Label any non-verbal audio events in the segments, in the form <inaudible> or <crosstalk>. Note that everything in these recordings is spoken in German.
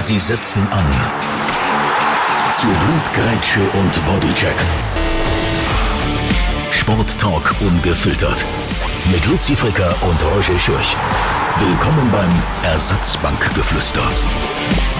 Sie setzen an. Zu Blutgrätsche und Bodycheck. Sporttalk ungefiltert. Mit Luzi Fricker und Roger Schürch. Willkommen beim Ersatzbankgeflüster.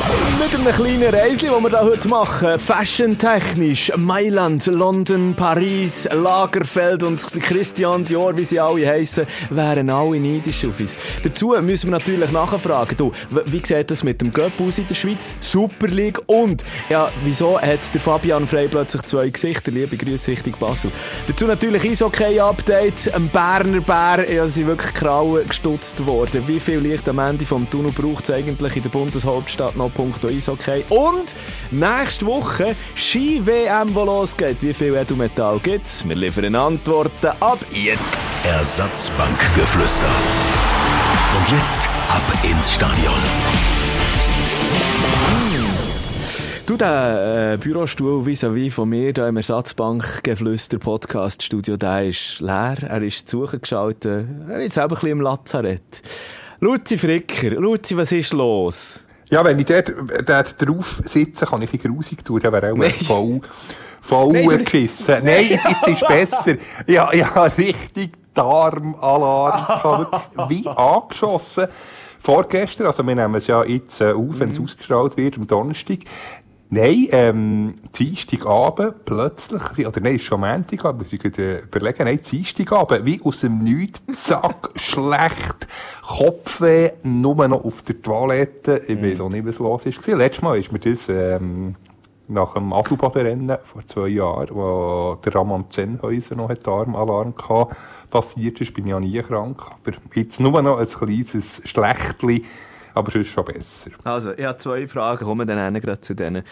Mit einem kleinen Reisli, das wir heute machen. Fashion-technisch. Mailand, London, Paris, Lagerfeld und Christian Dior, wie sie alle heissen, wären alle neidisch auf uns. Dazu müssen wir natürlich nachfragen, du, wie sieht das mit dem Göpp aus in der Schweiz? Super League und, ja, wieso hat der Fabian Frey plötzlich zwei Gesichter? Liebe Grüße Richtung Basel. Dazu natürlich Eishockey-Update. Am Berner Bär ja, sind wirklich Krauen gestutzt worden. Wie viel Licht am Ende vom Tunnel braucht es eigentlich in der Bundeshauptstadt noch Punkto Eishockey. Und nächste Woche Ski-WM, wo losgeht. Wie viel Edelmetall gibt es? Wir liefern Antworten ab jetzt. Ersatzbankgeflüster. Und jetzt ab ins Stadion. Du, der äh, Bürostuhl vis-à-vis von mir, da im Ersatzbankgeflüster-Podcast-Studio, der ist leer. Er ist zugeschaltet. Er ist selber ein bisschen im Lazarett. Luzi Fricker, Luzi, was ist los? Ja, wenn ich dort, dort drauf sitze, kann ich ein grusig tun, dann wäre auch Nein. voll, voll Nein, geschissen. Nein, jetzt ist besser. Ja, ja, richtig Darmalarm. Wie angeschossen. Vorgestern, also wir nehmen es ja jetzt äh, auf, wenn es ausgestrahlt wird, am Donnerstag. Nein, ähm, Dienstagabend plötzlich, oder nein, ist schon Montagabend, muss ich gerade überlegen, nein, Dienstagabend, wie aus dem Nichts, zack, <laughs> schlecht, Kopfweh, nur noch auf der Toilette, ich weiß auch nicht, was los ist. Letztes Mal ist mir das, ähm, nach dem Adelbodenrennen vor zwei Jahren, wo der Ramon Zenhäuser noch einen Armalarm hatte, passiert ist, bin ich ja nie krank. Aber jetzt nur noch ein kleines Schlechtli, aber es ist schon besser. Also, ich habe zwei Fragen, kommen dann gerade zu denen.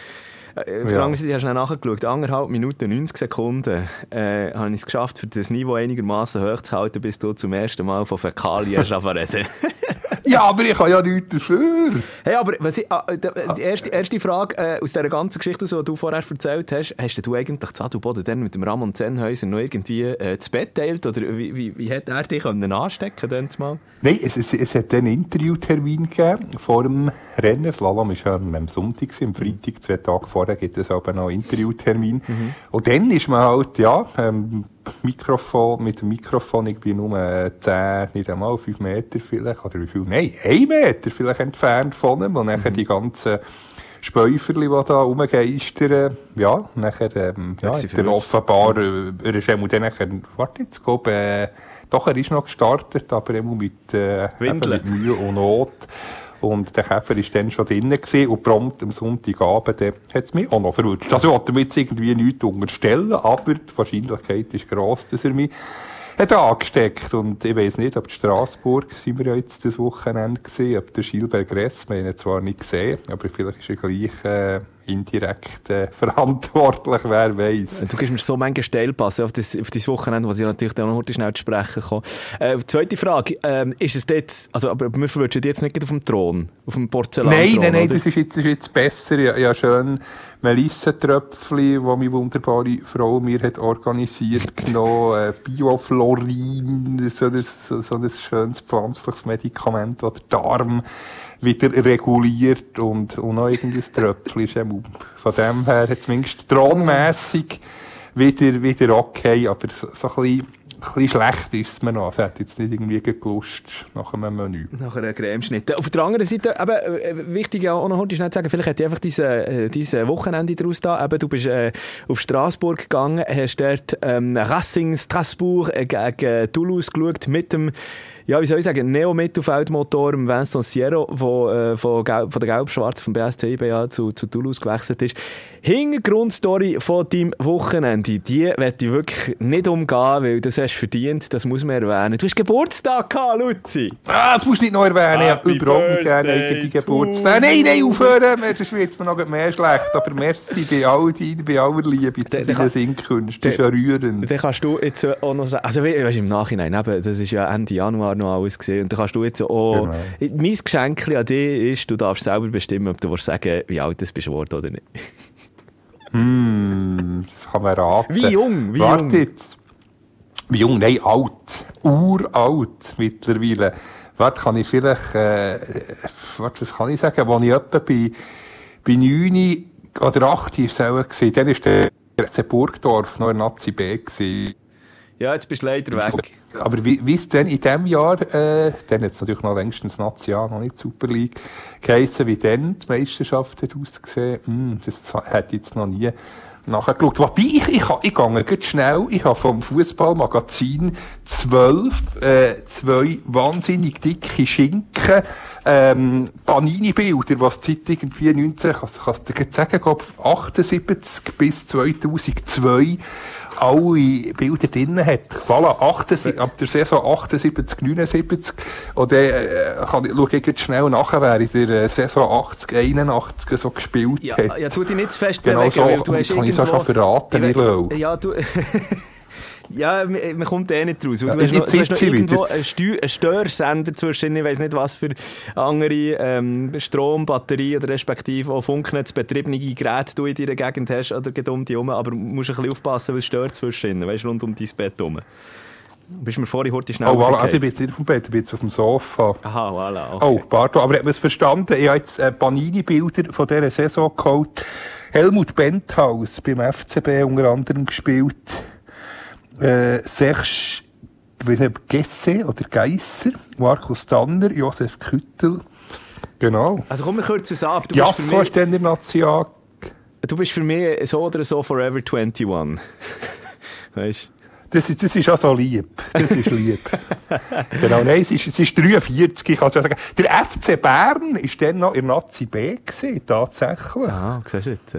Äh, Auf der Ja. anderen Seite hast du nachgeschaut. Anderthalb Minuten, 90 Sekunden äh, habe ich es geschafft, für das Niveau einigermaßen hoch zu halten, bis du zum ersten Mal von Fäkalien reden. <laughs> Ja, aber ich habe ja nichts dafür. Hey, aber was ich, ah, die, die erste, erste Frage äh, aus dieser ganzen Geschichte, die du vorher erzählt hast, hast du eigentlich zu Adelboden dann mit dem Ramon Zenhäuser noch irgendwie äh, das Bett teilt? Oder wie, wie, wie hat er dich können anstecken können? Mal? Nein, es, es, es hat einen Interviewtermin gegeben vor dem Rennen. Das Slalom war ja am Sonntag, am Freitag, zwei Tage vorher, gibt es aber noch einen Interviewtermin. Und dann ist man halt, ja, ähm, Mikrofon, mit dem Mikrofon, ich bin nur äh, 10, nicht einmal 5 Meter vielleicht, oder wie viel? Nein, 1 Meter vielleicht entfernt von ihm. Und nachher die ganzen Späuferli, die da rumgeistern, ja, nachher, ähm, ja, Hat sie hat er verwünscht. offenbar, äh, er ist einmal dann nachher, warte jetzt, glaub, äh, doch, er ist noch gestartet, aber immer mit, äh, mit Mühe und Not. Und der Käfer war dann schon drinnen und prompt am Sonntagabend hat es mich auch noch verwünscht. Also, ich wollte mir jetzt irgendwie nichts unterstellen, aber die Wahrscheinlichkeit ist gross, dass er mich hat angesteckt. Und ich weiss nicht, ob in Straßburg sind wir ja jetzt das Wochenende gesehen, ob der Gilbert Gress, wir haben ihn zwar nicht gesehen, aber vielleicht ist er gleich äh, indirekt äh, <laughs> verantwortlich, wer weiß. Du gibst mir so manche Stellpasse auf das, auf das Wochenende, was ich natürlich dann noch heute schnell zu sprechen komme. Äh, zweite Frage, ähm, ist es dort, also, aber wir verwünschen jetzt nicht auf dem Thron, auf dem Porzellan Nein, nein, nein, das ist jetzt, das ist jetzt besser. Ja, ja schön Melissentröpfchen, die meine wunderbare Frau mir hat organisiert <laughs> genommen, äh, Bioflorin, so ein, so, so ein schönes pflanzliches Medikament, das den Darm wieder reguliert und, und noch irgendein Tröpfchen ist eben, von dem her hat zumindest thronmässig wieder, wieder okay, aber so, so ein bisschen, ein bisschen schlecht ist es mir noch. Es hat jetzt nicht irgendwie gelust nach einem Menü. Nach einer Cremeschnitte. Auf der anderen Seite, eben, äh, wichtig ja auch noch heute schnell zu sagen, vielleicht hat dich einfach diese, äh, diese Wochenende daraus da. Eben, du bist äh, auf Straßburg gegangen, hast dort ähm, Racing Strasbourg äh, gegen Toulouse geschaut mit dem, ja, wie soll ich sagen, Neo-Mittelfeldmotor, Vincent Sierra, wo, äh, von, von der Gelb-Schwarz vom BSC IBA zu, zu Toulouse gewechselt ist. Hintergrundstory von deinem Wochenende, die werde ich wirklich nicht umgehen, weil das hast du verdient, das muss man erwähnen. Du hast Geburtstag gehabt, Luzi! Ah, das musst du nicht noch erwähnen. Ich habe Happy überhaupt nicht gerne eigene Geburtstag. Nein, nein, aufhören. Sonst wird es mir noch mehr schlecht. Aber merci bei all deiner, bei aller Liebe zu deinen Singkünsten. Das ist ja rührend. Dann kannst du jetzt auch noch sagen, also we- weißt, im Nachhinein, eben, das ist ja Ende Januar noch alles gesehen, und dann kannst du jetzt auch, mein Geschenk an dich ist, du darfst selber bestimmen, ob du willst sagen, wie alt du bist oder nicht. Hm, das kann man raten. Wie jung, wie Warte jung? jetzt. Wie jung? Nein, alt. Uralt mittlerweile. warte, kann ich vielleicht, äh, was kann ich sagen, als ich etwa bei, bei 9 oder 8 war dann war der FC Burgdorf noch ein Nazi B gewesen. Ja, jetzt bist du leider weg. Aber wie, wie es denn in diesem Jahr, äh, dann hat es natürlich noch längstens Nazi A, noch nicht Super League, geheissen, wie dann die Meisterschaft hat ausgesehen, hm, das ich jetzt noch nie nachgeschaut. Wobei, ich, ich, ich gehe ganz schnell, ich habe vom Fußballmagazin zwölf, äh, zwei wahnsinnig dicke Schinken, ähm, Panini-Bilder, was die Zeit irgendwie 19, kannst, kannst du dir sagen, glaub, 78 bis 2002, alle Bilder drin hat. Voilà, 78, ab der Saison 78, 79. Und dann äh, kann ich, schaue ich jetzt schnell nachher, wer in der äh, Saison 80, 81 so gespielt Ja, hat. ja, tu dich nicht zu fest Genau bewegen, so, weil du hast das habe ich so irgendwo... schon verraten, Ich we- Ja, du... <laughs> Ja, man man kommt eh nicht raus. Ja, du, hast noch, du hast noch irgendwo einen, Steu einen Störsender zwischen, ich weiss nicht was für andere ähm, Strom, Batterie oder respektive auch Funknetzbetriebene Geräte du in deiner Gegend hast oder geht um dich herum, aber du musst ein bisschen aufpassen, weil es stört zwischen, weißt rund um dein Bett herum. Bist mir vorhin heute schnell Oh, voilà, also ich bin jetzt nicht auf dem Bett, ich bin jetzt auf dem Sofa. Aha, voilà, Oh, okay. pardon, aber ich habe es verstanden. Ich habe jetzt äh, Panini-Bilder von dieser Saison geholt. Helmut Benthaus beim FCB unter anderem gespielt. Äh, Serge, Gesse oder Geisser, Markus Danner, Josef Küttel. Genau. Also komm, wir kürzen es ab. Du bist, für Jasso mich, ist dann der National. du bist für mich so oder so Forever 21. <laughs> weißt Das ist, das ist auch so lieb. Das ist lieb. <laughs> genau, nein, es ist, es ist 43, ich kann ja sagen. Der FC Bern ist dann noch in Nazi B gewesen, tatsächlich. Ah, siehst du jetzt.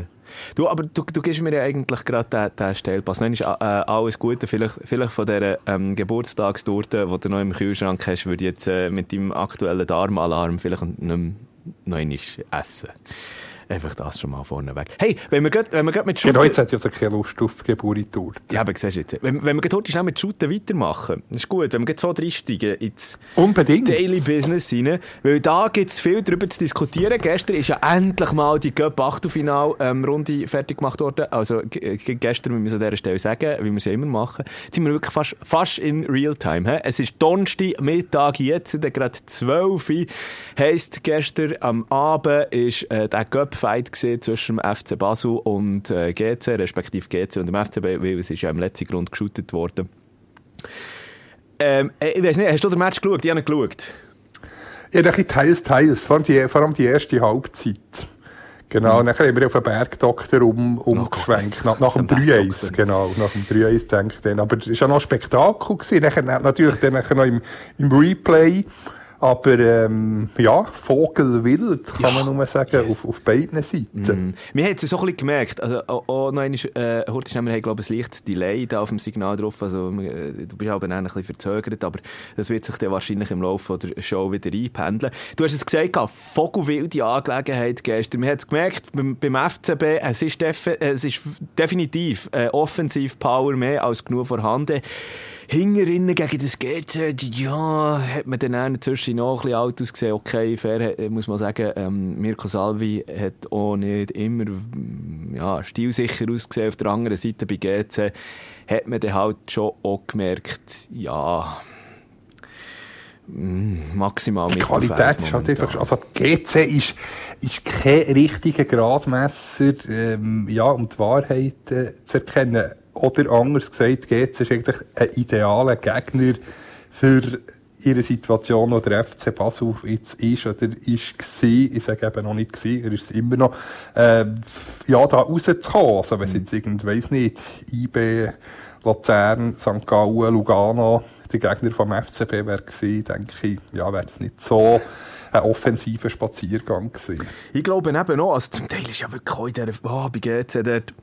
Du, aber du, du gibst mir ja eigentlich gerade den, den Stellpass. Nein, ist äh, alles Gute. Vielleicht, vielleicht von dieser ähm, Geburtstagstorte, die du noch im Kühlschrank hast, würde ich jetzt äh, mit deinem aktuellen Darmalarm vielleicht nicht mehr noch essen. Einfach das schon mal vorneweg. Hey, wenn wir gerade mit Genau, Shooter... jetzt hat ja so keine Lust auf Geburtstour. Ja, aber siehst jetzt. Wenn, wenn wir gerade heute schnell mit Shooten weitermachen, das ist gut. Wenn wir gerade so reinsteigen ins... Unbedingt. Daily Business rein, weil da gibt es viel darüber zu diskutieren. Gestern ist ja endlich mal die Cup Achtelfinal ähm, fertig gemacht worden. Also g- gestern, wie wir es an dieser Stelle sagen, wie wir es ja immer machen, jetzt sind wir wirklich fast, fast in Realtime. He? Es ist Donnerstag Mittag jetzt, gerade 12 Uhr. Heisst, gestern am Abend ist äh, der Cup-Fight gewesen zwischen dem FC Basel und äh, GC, respektive GC und dem FCB, weil es ist ja im letzten Grund geshootet worden. Ähm, äh, ich weiß nicht, hast du den Match geschaut? Ich habe geschaut. Ja, ein teils, teils. Vor allem die, vor allem die erste Halbzeit. Genau, nachher haben wir auf den Bergdoktor um, umgeschwenkt. nach, nach dem Der 3-1, Bergdoktor. genau. Nach dem 3-1 denke ich dann. Aber es war ja noch ein Spektakel. Gewesen. Nachher, natürlich dann nachher noch im, im Replay. Aber ähm, ja, Vogelwild, kann man nur sagen, auf, auf beiden Seiten. Mm. Wir haben es so ein bisschen gemerkt. Also, auch, auch noch einmal, äh, heute schnell, wir haben, glaube ich, ein leichtes Delay da auf dem Signal drauf. Also, äh, du bist aber ein bisschen verzögert, aber das wird sich dann wahrscheinlich im Laufe der Show wieder einpendeln. Du hast es gesagt, vogelwilde Angelegenheit gestern. Wir haben es gemerkt, beim, beim FCB, es ist, defi es ist definitiv äh, Offensiv-Power mehr als genug vorhanden. Hingerinnen gegen das GC, ja, hat man dann auch inzwischen noch ein bisschen alt ausgesehen. Okay, fair, muss man sagen, ähm, Mirko Salvi hat auch nicht immer mm, ja, stilsicher ausgesehen. Auf der anderen Seite bei GC hat man dann halt schon auch gemerkt, ja, mm, maximal Die Mittelfeld Qualität ist halt einfach, also die GC ist, ist kein richtiger Gradmesser, ähm, ja, um die Wahrheit äh, zu erkennen. Oder anders gesagt, die GC ist eigentlich ein idealer Gegner für ihre Situation, wo der FC Basel jetzt ist oder ist gsi, ich sage eben noch nicht gsi, er ist es immer noch, ähm, ja, da rauszukommen. Also, wenn es jetzt irgend, weiss nicht, IB, Luzern, St. Gallen, Lugano, der Gegner vom FCB wäre gewesen, denke ich, ja, wäre es nicht so ein offensiver Spaziergang gewesen. Ich glaube eben auch, also zum Teil ist ja wirklich auch in dieser, oh, bei GC dort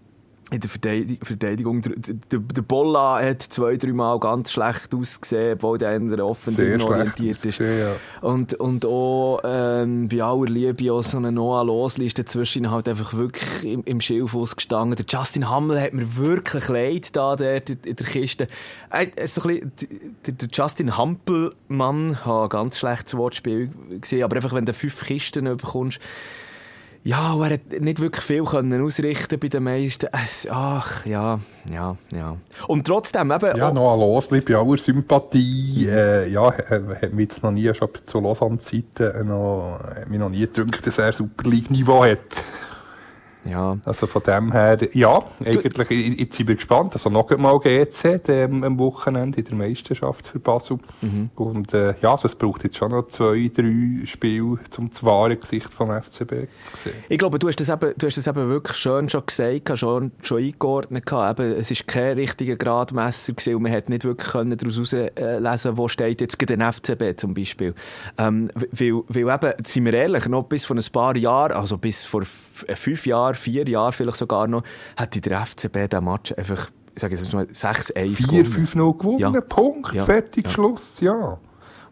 in der Verteidig Verteidigung, der, der, der Bolla hat zwei, drei Mal ganz schlecht ausgesehen, obwohl der andere offensiv Sehr schlecht orientiert ist. ausgesehen, ja. Und, und auch ähm, bei aller Liebe auch so eine Noah Losliste zwischen halt einfach wirklich im, im Schilf gestanden. Der Justin Hammel hat mir wirklich leid da dort in, in der Kiste. Er, er ist so ein bisschen, der, der Justin Hampelmann, hat ein ganz schlechtes Wortspiel gesehen, aber einfach wenn du fünf Kisten bekommst, Ja, er hat nicht wirklich viel können ausrichten bei den meisten. Ach, ja, ja, ja. Und trotzdem eben... Ja, noch ein Losli bei aller Sympathie. Äh, ja, <laughs> hat mich jetzt noch nie, schon zu Lausanne-Zeiten, noch, hat mich noch nie gedacht, dass er Super League-Niveau hat. Ja. Also von dem her, ja, eigentlich, jetzt sind wir gespannt. Also noch einmal GC dem, am Wochenende in der Meisterschaft für Basel. Mhm. Und äh, ja, also es braucht jetzt schon noch zwei, drei Spiele, um das wahre Gesicht vom FCB zu sehen. Ich glaube, du hast das eben, du hast das eben wirklich schön schon gesagt, schon, schon eingeordnet gehabt. Eben, es ist kein richtiger Gradmesser gewesen und man hat nicht wirklich können daraus herauslesen, wo steht jetzt den FCB zum Beispiel. Ähm, weil, weil eben, sind wir ehrlich, noch bis vor ein paar Jahren, also bis vor fünf Jahren, vier Jahren vielleicht sogar noch, hätte der FCB den Match einfach, ich sage jetzt mal, 6-1 gewonnen. 4-5-0 gewonnen, ja. Punkt, ja. fertig, ja. Schluss, ja.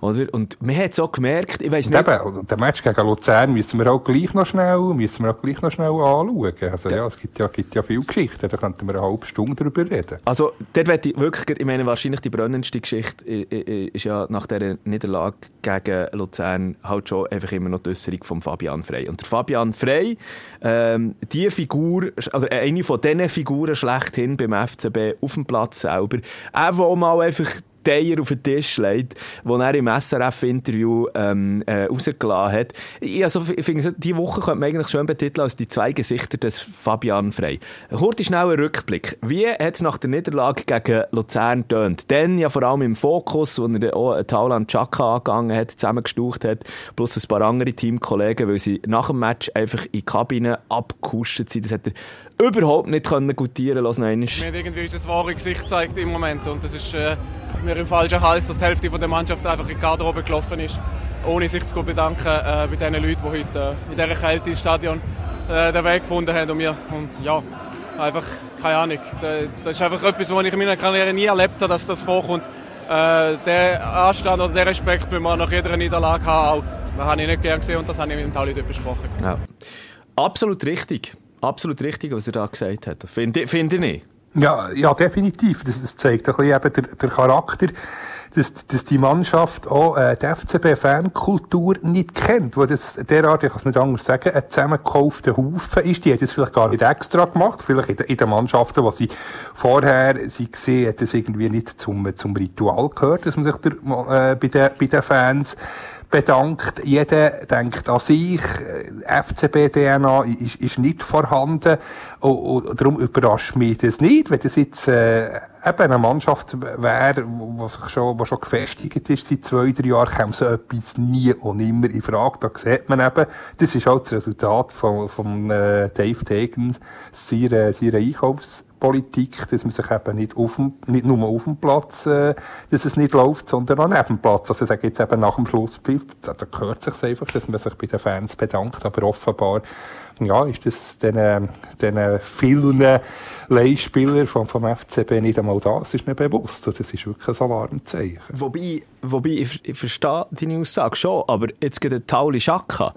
Oder? Und man hat es auch gemerkt, ich weiss nicht... Eben, den Match gegen Luzern müssen wir auch gleich noch schnell, müssen wir auch gleich noch schnell anschauen. Also ja, es gibt ja, gibt ja viele Geschichten, da könnten wir eine halbe Stunde darüber reden. Also, dort werde ich wirklich, ich meine, wahrscheinlich die brennendste Geschichte ist ja nach dieser Niederlage gegen Luzern halt schon einfach immer noch die Äußerung von Fabian Frey. Und der Fabian Frey, ähm, die Figur, also eine von diesen Figuren schlechthin beim FCB auf dem Platz selber, auch wo mal einfach Eier auf den Tisch legt, den er im SRF-Interview ähm, äh, rausgelassen hat. Ich, also, ich finde, diese Woche könnte man eigentlich schön betiteln als die zwei Gesichter des Fabian Frey. Kurz schnell ein Rückblick. Wie hat es nach der Niederlage gegen Luzern tönt? Dann ja vor allem im Fokus, wo er auch Tauland Chaka angegangen hat, zusammengestaucht hat, plus ein paar andere Teamkollegen, weil sie nach dem Match einfach in die Kabine abgekuscht sind. Das hat er überhaupt nicht können gutieren lassen. Wir haben irgendwie unser wahres Gesicht gezeigt im Moment und das ist äh, mir im falschen Hals, dass die Hälfte von der Mannschaft einfach in die Garderobe gelaufen ist, ohne sich zu bedanken äh, bei den Leuten, die heute äh, in dieser Kälte ins Stadion äh, den Weg gefunden haben und mir und ja einfach keine Ahnung. Das ist einfach etwas, was ich in meiner Karriere nie erlebt habe, dass das vorkommt. Äh, der Anstand oder der Respekt, wenn man nach jeder Niederlage haben, auch, das habe ich nicht gern gesehen und das habe ich mit dem Tauli dort besprochen. Ja. Absolut richtig absolut richtig, was er da gesagt hat. Finde find ich nicht. Ja, ja, definitiv. Das, das zeigt ein bisschen eben der, der Charakter, dass, dass die Mannschaft auch äh, die FCB-Fankultur nicht kennt, wo das derart, ich kann es nicht anders sagen, ein zusammengekaufter Haufen ist. Die hat es vielleicht gar nicht extra gemacht, vielleicht in, in den Mannschaften, die sie vorher sie gesehen hat es irgendwie nicht zum, zum Ritual gehört, dass man sich der, äh, bei, den, bei den Fans bedankt. Jeder denkt an sich. FCB-DNA ist, ist nicht vorhanden. Und, und darum überrascht mich das nicht, wenn das jetzt äh, eben eine Mannschaft wäre, die schon, wo schon gefestigt ist seit zwei, drei Jahren, käme so etwas nie und immer in Frage. Da sieht man eben, das ist halt das Resultat von, von äh, Dave Degens, seiner, seiner Einkaufs- Politik, dass man sich eben nicht, auf dem, nicht nur auf dem Platz, äh, dass es nicht läuft, sondern auch neben dem Platz. Also sage jetzt eben nach dem Schlusspfiff, da, da gehört sich einfach, dass man sich bei den Fans bedankt, aber offenbar, ja, ist das den, den vielen Leihspieler vom, vom FCB nicht einmal das ist mir bewusst. Das ist wirklich ein Alarmzeichen. Wobei, wobei ich, ich verstehe deine Aussage schon, aber jetzt geht der Tauli Schaka,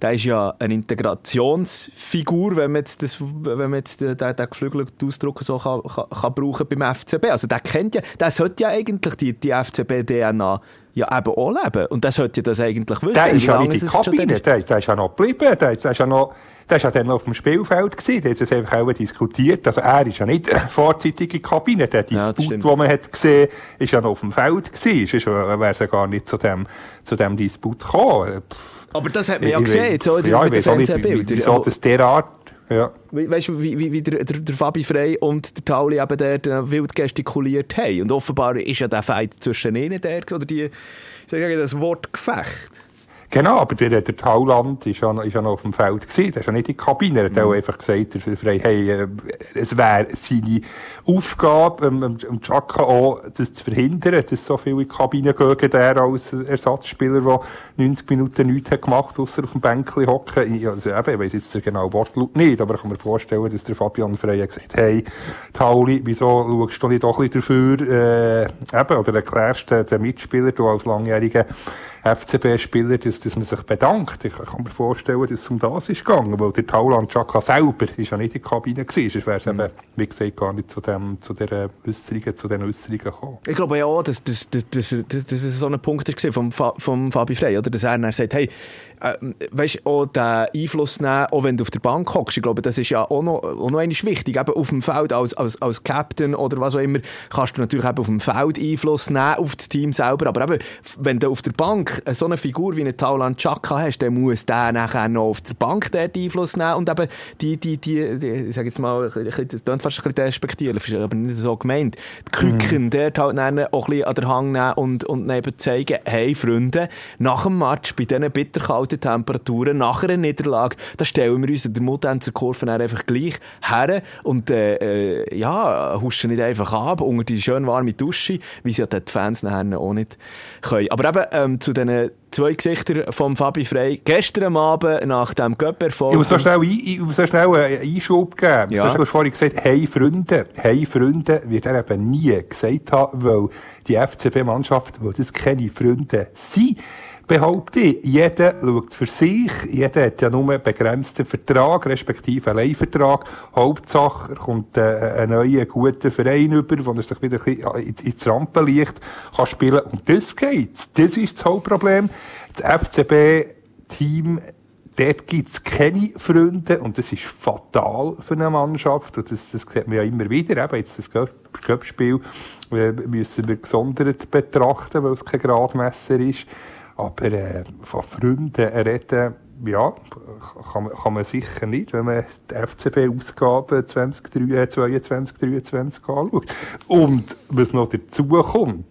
der ist ja eine Integrationsfigur, wenn man jetzt, das, wenn man jetzt den, den geflügelten Ausdruck so kann, kann, kann brauchen beim FCB. Also der kennt ja, der sollte ja eigentlich die, die FCB-DNA ja eben auch leben. Und der sollte ja das eigentlich wissen. Der ist ja nicht in die Kabine, der, der ist ja noch geblieben, der, der ist ja noch der war ja dann auf dem Spielfeld gewesen, der hat es einfach auch diskutiert. Also er ist ja nicht vorzeitig in die Kabine. Der Disput, ja, den man hat gesehen, ist ja noch auf dem Feld. Sonst wäre es ja gar nicht zu dem, zu dem Disput gekommen. Aber das hat man ja gesehen, so ja, mit den Fernsehbildern. Wieso das derart ja. Weißt du, wie, wie, wie der, der, der Fabi Frey und der Tauli eben der, der wild gestikuliert haben. Und offenbar ist ja der Fight zwischen ihnen der, oder die, ich sage das Wort Gefecht. Genau, aber der, der Tauland ist ja, ist ja noch auf dem Feld gewesen. Der ist ja nicht in die Kabine. Er hat mhm. auch einfach gesagt, der Frey, hey, äh, es wäre seine Aufgabe, ähm, um Chaka auch, das zu verhindern, dass so viele in die Kabine gehen, der als Ersatzspieler, der 90 Minuten nichts hat gemacht, außer auf dem Bänkchen hocken. Also eben, ich weiss jetzt den genauen Wortlaut nicht, aber ich kann mir vorstellen, dass der Fabian Frey hat gesagt, hey, Tauli, wieso schaust du nicht doch ein bisschen dafür, äh, eben, oder erklärst den, den Mitspieler, du als langjähriger FCB-Spieler, dass, dass man sich bedankt. Ich kann mir vorstellen, dass es um das ist gegangen, weil der Tauland Chaka selber ist ja nicht in der Kabine gewesen, sonst wäre es mhm. eben, wie gesagt, gar nicht zu, dem, zu der Äußerungen, zu den Äußerungen gekommen. Ich glaube ja auch, dass, dass, dass, dass, dass es so ein Punkt war vom, vom Fabi Frey, oder? dass er dann sagt, hey, äh, weißt, auch den Einfluss nehmen, auch wenn du auf der Bank hockst. Ich glaube, das ist ja auch noch, auch noch wichtig. Eben auf dem Feld als, als, als Captain oder was auch immer, kannst du natürlich eben auf dem Feld Einfluss nehmen auf das Team selber. Aber eben, wenn du auf der Bank so eine Figur wie eine Tauland Chaka hast, dann muss der nachher noch auf der Bank dort Einfluss nehmen und eben die, die, die, die ich sag jetzt mal, das klingt fast ein bisschen despektierlich, aber nicht so gemeint. Die Küken, mm. dort halt auch ein bisschen an der Hang nehmen und, und neben zeigen, hey Freunde, nach dem Match, bei diesen bitterkalten Temperaturen, nach einer Niederlage, da stellen wir uns in der Mutanzer Kurve einfach gleich her und äh, äh, ja, huschen nicht einfach ab unter die schön warme Dusche, wie sie ja die Fans nachher auch nicht können. Aber eben ähm, zu diesen zwei Gesichter von Fabi Frey. Gestern Abend nach dem Göpperfolg. Ich muss so schnell, ich muss so schnell einen Einschub geben. Ja. Du hast vorhin gesagt, hey Freunde. Hey Freunde wird er eben nie gesagt haben, weil die FCB-Mannschaft, weil das keine Freunde sind behaupte ich, jeder schaut für sich, jeder hat ja nur einen begrenzten Vertrag, respektive einen Leihvertrag. Hauptsache, er kommt äh, einen neuen, guten Verein über, wo er sich wieder ein ins Rampenlicht kann spielen Und das geht. Das ist das Hauptproblem. Das FCB-Team dort gibt es keine Freunde und das ist fatal für eine Mannschaft und das, das sieht man ja immer wieder. Eben jetzt das Cup-Spiel äh, müssen wir gesondert betrachten, weil es kein Gradmesser ist. Aber äh, von Freunden reden, ja, kann, kann man sicher nicht, wenn man die FCB-Ausgabe 2022, 2023 anschaut. Und was noch dazu kommt,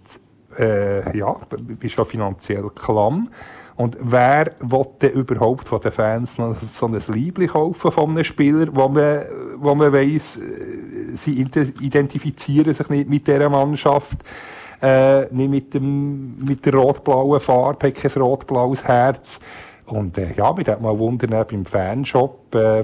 äh, ja, bist ja finanziell klamm. Und wer will denn überhaupt von den Fans noch so ein Liebling kaufen von einem Spieler, wo man, wo man weiss, äh, sie identifizieren sich nicht mit dieser Mannschaft? Äh, nicht mit, dem, mit der rot-blauen Farbe, hat kein rot-blaues Herz. Und äh, ja, mich hat mal wundern beim Fanshop, äh,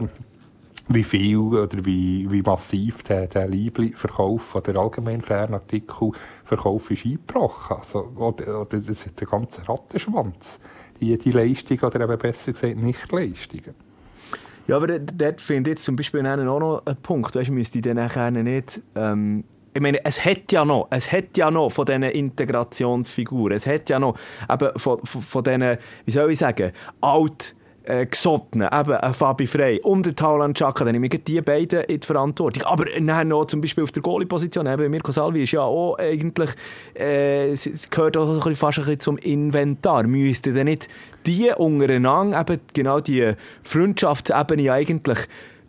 wie viel oder wie, wie massiv der, der Liebli-Verkauf oder allgemein Fernartikel-Verkauf ist eingebrochen. Also, oder, oder das ist der ganze Rattenschwanz. Die, die Leistung oder eben besser gesagt Nicht-Leistungen. Ja, aber dort finde ich jetzt zum Beispiel auch noch einen Punkt. Weißt, müsste ich dann nachher nicht ähm, ich meine, es hat ja noch, es hat ja noch von diesen Integrationsfiguren, es hat ja noch eben von, von, von diesen, wie soll ich sagen, alt äh, Gesottenen, eben ein Fabi Frey und der Taulan Chaka, dann nehme ich die beiden in die Verantwortung. Aber dann noch zum Beispiel auf der Goalie-Position, eben Mirko Salvi ist ja auch eigentlich, äh, es gehört auch fast ein bisschen zum Inventar. Müsste denn nicht die untereinander, eben genau die Freundschaftsebene eigentlich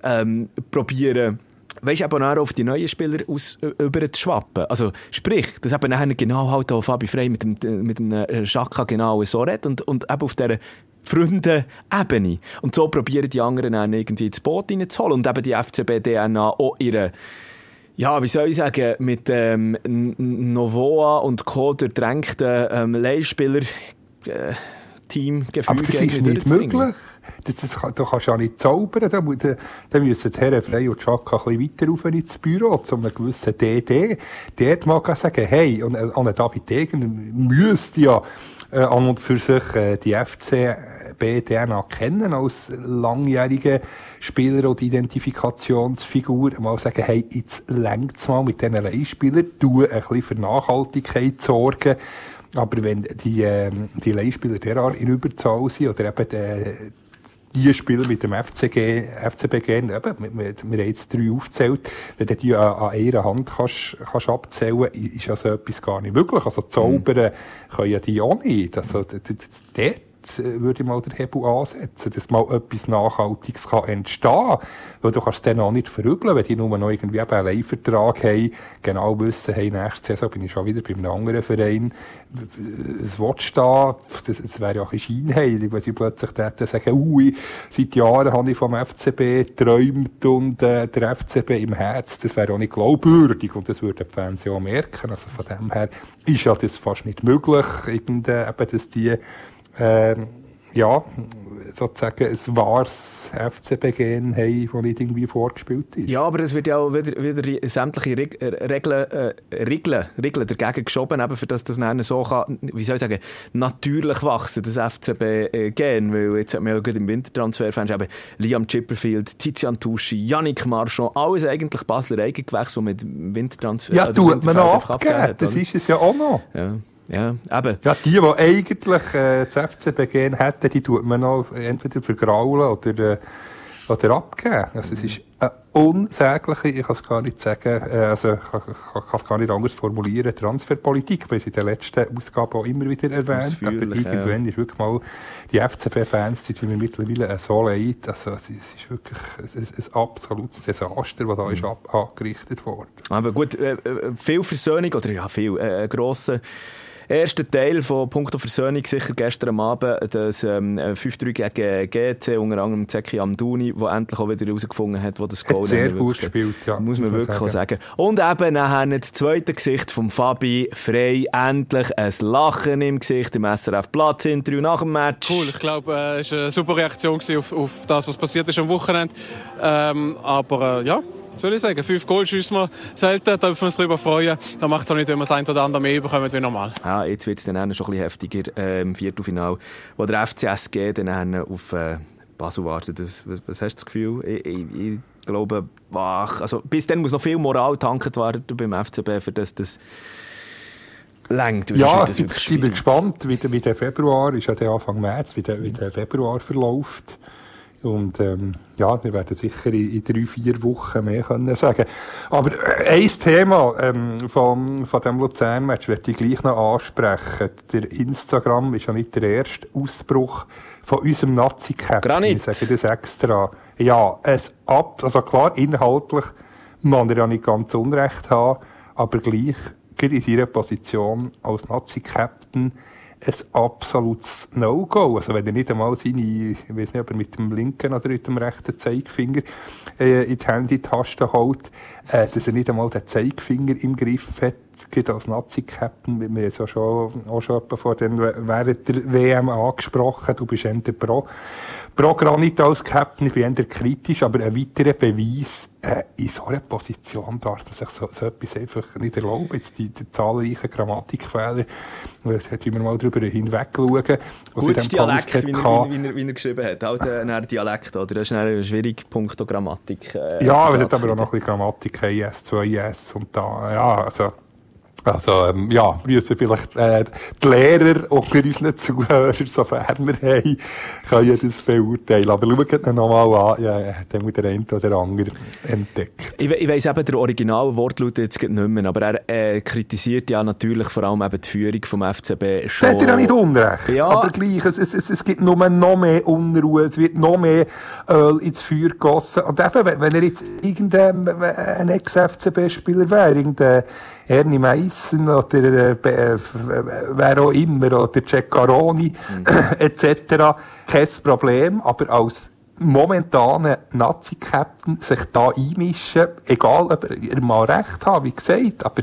ähm, probieren, weißt eben auch auf die neuen Spieler aus, über zu schwappen. Also, sprich, dass eben nachher genau halt auch Fabi Frey mit dem, mit dem Schaka genau so redet und, und eben auf dieser Freunde-Ebene. Und so probieren die anderen dann irgendwie ins Boot reinzuholen und eben die FCB-DNA auch ihre ja, wie soll ich sagen, mit ähm, Novoa und Co. durchdrängten ähm, Leihspieler äh, Aber das ist nicht möglich. Das, das, du kannst ja nicht zaubern. Da, da, da müssen die Herren Frey und Chaka ein bisschen weiter rauf ins Büro, zu einem gewissen DD. Dort mag ich sagen, hey, und äh, an David Degen müsste ja äh, an und für sich äh, die FCB DNA kennen als langjährige Spieler oder Identifikationsfigur. Mal sagen, hey, jetzt längt's mal mit diesen Leihspielern, du ein bisschen für Nachhaltigkeit sorgen. Aber wenn die, äh, die Leihspieler derart in Überzahl sind oder eben die, die Spieler mit dem FCG, FCBG, eben, wir, wir, wir haben jetzt drei aufgezählt, wenn du die an, an einer Hand kannst, kannst abzählen, ist also etwas gar nicht möglich. Also zaubern mhm. können ja die auch nicht. Also, dort würde ich mal den Hebel ansetzen, dass mal etwas Nachhaltiges kann entstehen kann. Weil du kannst es dann auch nicht verübeln, wenn die nur noch irgendwie einen Leihvertrag haben, genau wissen, hey, nächste Saison bin ich schon wieder bei einem anderen Verein. Es willst da, das, das wäre ja auch ein scheinheilig, wenn sie plötzlich dort sagen, ui, seit Jahren habe ich vom FCB geträumt und äh, der FCB im Herz, das wäre auch nicht glaubwürdig und das würden die Fans ja auch merken. Also von dem her ist ja das fast nicht möglich, irgendwie, eben, dass die ähm, ja, sozusagen ein wahres FCB-Gen haben, das nicht irgendwie vorgespielt ist. Ja, aber es wird ja auch wieder, wieder sämtliche Reg äh, Regeln, äh, Regeln, Regeln dagegen geschoben, eben für das das dann so kann, wie soll ich sagen, natürlich wachsen, das FCB-Gen, weil jetzt hat man ja gerade im Wintertransfer eben Liam Chipperfield, Tizian Tuschi, Yannick Marchand, alles eigentlich Basler Eigengewächse, die mit Wintertransfer Ja, tut man noch abgeben, das ist es ja auch noch. Ja. Ja, eben. Ja, die, die eigentlich äh, das FCB gehen hätten, die tut man noch entweder vergraulen oder, äh, oder abgeben. Also es ist eine unsägliche, ich kann es gar nicht sagen, äh, also ich kann, kann es gar nicht anders formulieren, Transferpolitik, weil sie in der letzten Ausgabe auch immer wieder erwähnt. Aber irgendwann ja. ist wirklich mal die FCB-Fans, die tun mir mittlerweile so leid. Also es ist wirklich ein, ein absolutes Desaster, das da mhm. ist ab, angerichtet worden. Aber gut, äh, äh viel Versöhnung, oder ja, viel, äh, äh grosser ersten Teil von Punkto Versöhnung sicher gestern Abend das ähm, 5-3 gegen GC, unter anderem Zeki Amdouni, der endlich auch wieder herausgefunden hat, wo das Goal hat sehr gut gespielt, ja. Muss man wirklich sagen. sagen. Und eben nachher das zweite Gesicht von Fabi Frey, endlich ein Lachen im Gesicht im SRF Platz Interview nach dem Match. Cool, ich glaube, äh, es war eine super Reaktion auf, auf das, was passiert ist am Wochenende. Ähm, aber äh, ja, soll ich sagen, fünf Goal schießen wir selten, da dürfen wir uns darüber freuen. Da macht es auch nicht, wenn wir das ein oder andere mehr bekommen wie normal. Ja, jetzt wird es dann schon ein bisschen heftiger äh, im Viertelfinal, wo der FCSG dann auf äh, Basel wartet. Das, was hast du das Gefühl? Ich, ich, ich glaube, ach, also bis dann muss noch viel Moral tanken werden beim FCB, für das das längt. Ja, jetzt bin ich gespannt, wie der, wie der Februar, ist ja der Anfang März, wie der, wie der Februar verläuft. Und ähm, ja, wir werden sicher in, in, drei, vier Wochen mehr können sagen. Aber äh, ein Thema ähm, von, von dem Luzern-Match werde ich gleich noch ansprechen. Der Instagram ist ja nicht der erste Ausbruch von unserem Nazi-Captain. Ich sage das extra. Ja, es ab, also klar, inhaltlich man er ja nicht ganz Unrecht haben, aber gleich, in seiner Position als Nazi-Captain, ein absolutes No-Go. Also wenn er nicht einmal seine, ich weiß nicht, ob er mit dem linken oder mit dem rechten Zeigefinger äh, in die Handytaste holt, äh, dass er nicht einmal den Zeigefinger im Griff hat, geht als Nazi-Captain, wir haben es ja schon, auch schon vor den, während der WM angesprochen, du bist eher pro, pro Granit als Captain, ich bin eher kritisch, aber ein weiterer Beweis, äh, in so einer Position darf man sich so, so etwas einfach nicht erlauben. Jetzt die, die zahlreichen Grammatikfehler, da müssen wir mal drüber hinweg schauen. Gut, Dialekt, wie er, wie, er, wie er geschrieben hat. Auch der, Dialekt, oder? Das ist ein schwierig, Punkt Grammatik. Äh, ja, wir haben aber auch noch ein bisschen Grammatik, IS, 2IS und da, ja, also, also, ähm, ja, müssen vielleicht äh, die Lehrer unter unseren Zuhörern, sofern wir haben, können das beurteilen. Aber schaut ihn nochmal an, ja, dann muss der eine oder andere entdeckt. Ich, ich weiss eben, der originale Wortlaut jetzt nicht mehr, aber er äh, kritisiert ja natürlich vor allem eben die Führung vom FCB schon. Hat er ja nicht unrecht. Ja. Aber gleich, es, es, es gibt nur noch mehr Unruhe, es wird noch mehr Öl ins Feuer gegossen. Und eben, wenn er jetzt irgendein Ex-FCB-Spieler wäre, irgendein Ernie Meissen oder äh, äh, wer auch immer, oder Ceccaroni mhm. <clears throat> etc. Kein Problem, aber als momentanen Nazi-Captain sich da einmischen, egal ob er mal recht hat, wie gesagt, aber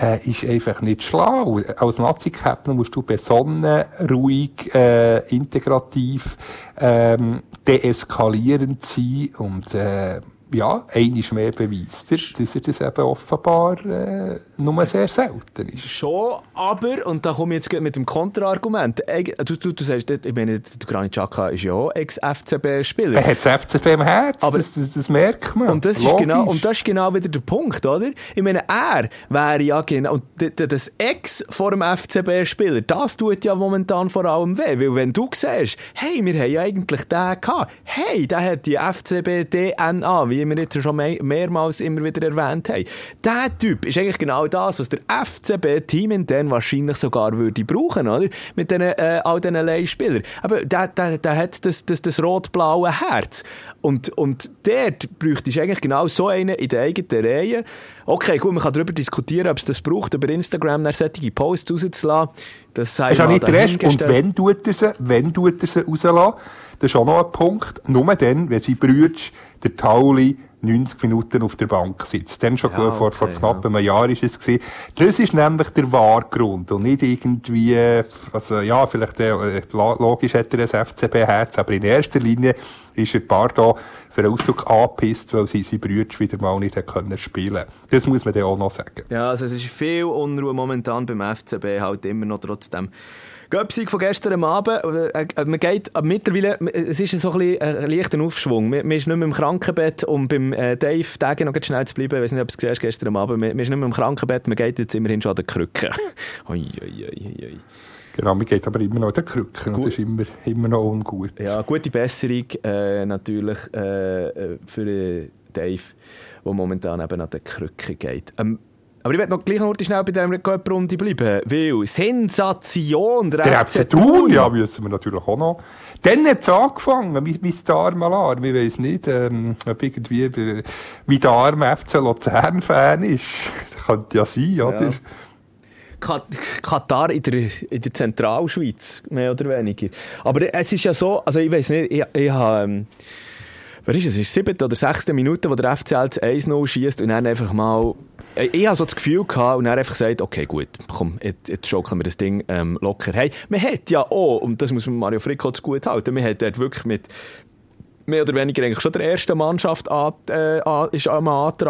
äh, ist einfach nicht schlau. Als Nazi-Captain musst du besonnen, ruhig, äh, integrativ, ähm, deeskalierend sein und äh, ja, einiges mehr beweist er, dass er das eben offenbar äh, nur sehr selten ist. Schon, aber, und da komme ich jetzt mit dem Kontraargument, du, du, du sagst, ich meine, der Granit Xhaka ist ja auch Ex-FCB-Spieler. Er hat das FCB im Herz, aber, das, das, das, merkt man. Und das, ist genau, und das ist genau wieder der Punkt, oder? Ich meine, er wäre ja genau, und das Ex vor dem FCB-Spieler, das tut ja momentan vor allem weh, weil wenn du siehst, hey, wir haben ja eigentlich den gehabt, hey, der hat die FCB-DNA, wie wir jetzt schon mehr, mehrmals immer wieder erwähnt haben. Der Typ ist eigentlich genau das, was der FCB-Team dann wahrscheinlich sogar würde brauchen, oder? Mit den, äh, all diesen Leihspielern. Aber der, der, der hat das, das, das rot-blaue Herz. Und, und dort bräuchte ich eigentlich genau so einen in der eigenen Reihe. Okay, gut, man kann darüber diskutieren, ob es das braucht, über Instagram solche Posts rauszulassen. Das sei ist auch nicht recht. Und wenn tut er sie, wenn tut er sie rauslassen? Das ist auch noch ein Punkt. Nur dann, wenn sie brütsch der Tauli 90 Minuten auf der Bank sitzt. Dann schon ja, vor, okay, vor knapp einem Jahr ist es gewesen. Das ist nämlich der Wahrgrund und nicht irgendwie, also ja, vielleicht äh, logisch hat er ein FCB-Herz, aber in erster Linie ist er Pardon für einen Ausdruck angepisst, weil sie seine Brüder wieder mal nicht können spielen Das muss man dann auch noch sagen. Ja, also es ist viel Unruhe momentan beim FCB, halt immer noch trotzdem Göpsig von gestern Abend, äh, äh, man geht, äh, mittlerweile, es ist so ein bisschen ein leichter Aufschwung. Man, man ist nicht mehr im Krankenbett, um beim äh, Dave Degen noch schnell zu bleiben, ich weiß nicht, ob du es gesehen gestern Abend, man, man ist nicht mehr im Krankenbett, man geht jetzt immerhin schon an den Krücken. <laughs> oi, oi, oi, oi. Genau, mir geht aber immer noch den Krücken und das ist immer, immer noch ungut. Ja, gute Besserung äh, natürlich äh, für Dave, der momentan eben an den Krücken geht. Ähm, aber ich werde noch gleich noch schnell bei dieser Cup-Runde bleiben, weil Sensation, der, der FC Thun, ja, müssen wir natürlich auch noch. Dann hat es angefangen, wie, wie Star Malar, ich weiß nicht, ähm, ob irgendwie wie der arme FC Luzern-Fan ist. Das könnte ja sein, oder? Ja. Katar in der, in der Zentralschweiz, mehr oder weniger. Aber es ist ja so, also ich weiß nicht, ich, ich habe... Wer ist es? Ist siebte oder sechste Minute, wo der FCL 1-0 schießt und dann einfach mal. Äh, ich habe so das Gefühl gehabt und er einfach gesagt, okay, gut, komm, jetzt, jetzt schaukeln wir das Ding ähm, locker. Hey, man hat ja auch, und das muss man Mario Fricko zu gut halten, man hat dort wirklich mit mehr oder weniger eigentlich schon der ersten Mannschaft an, äh, an, ist und man hat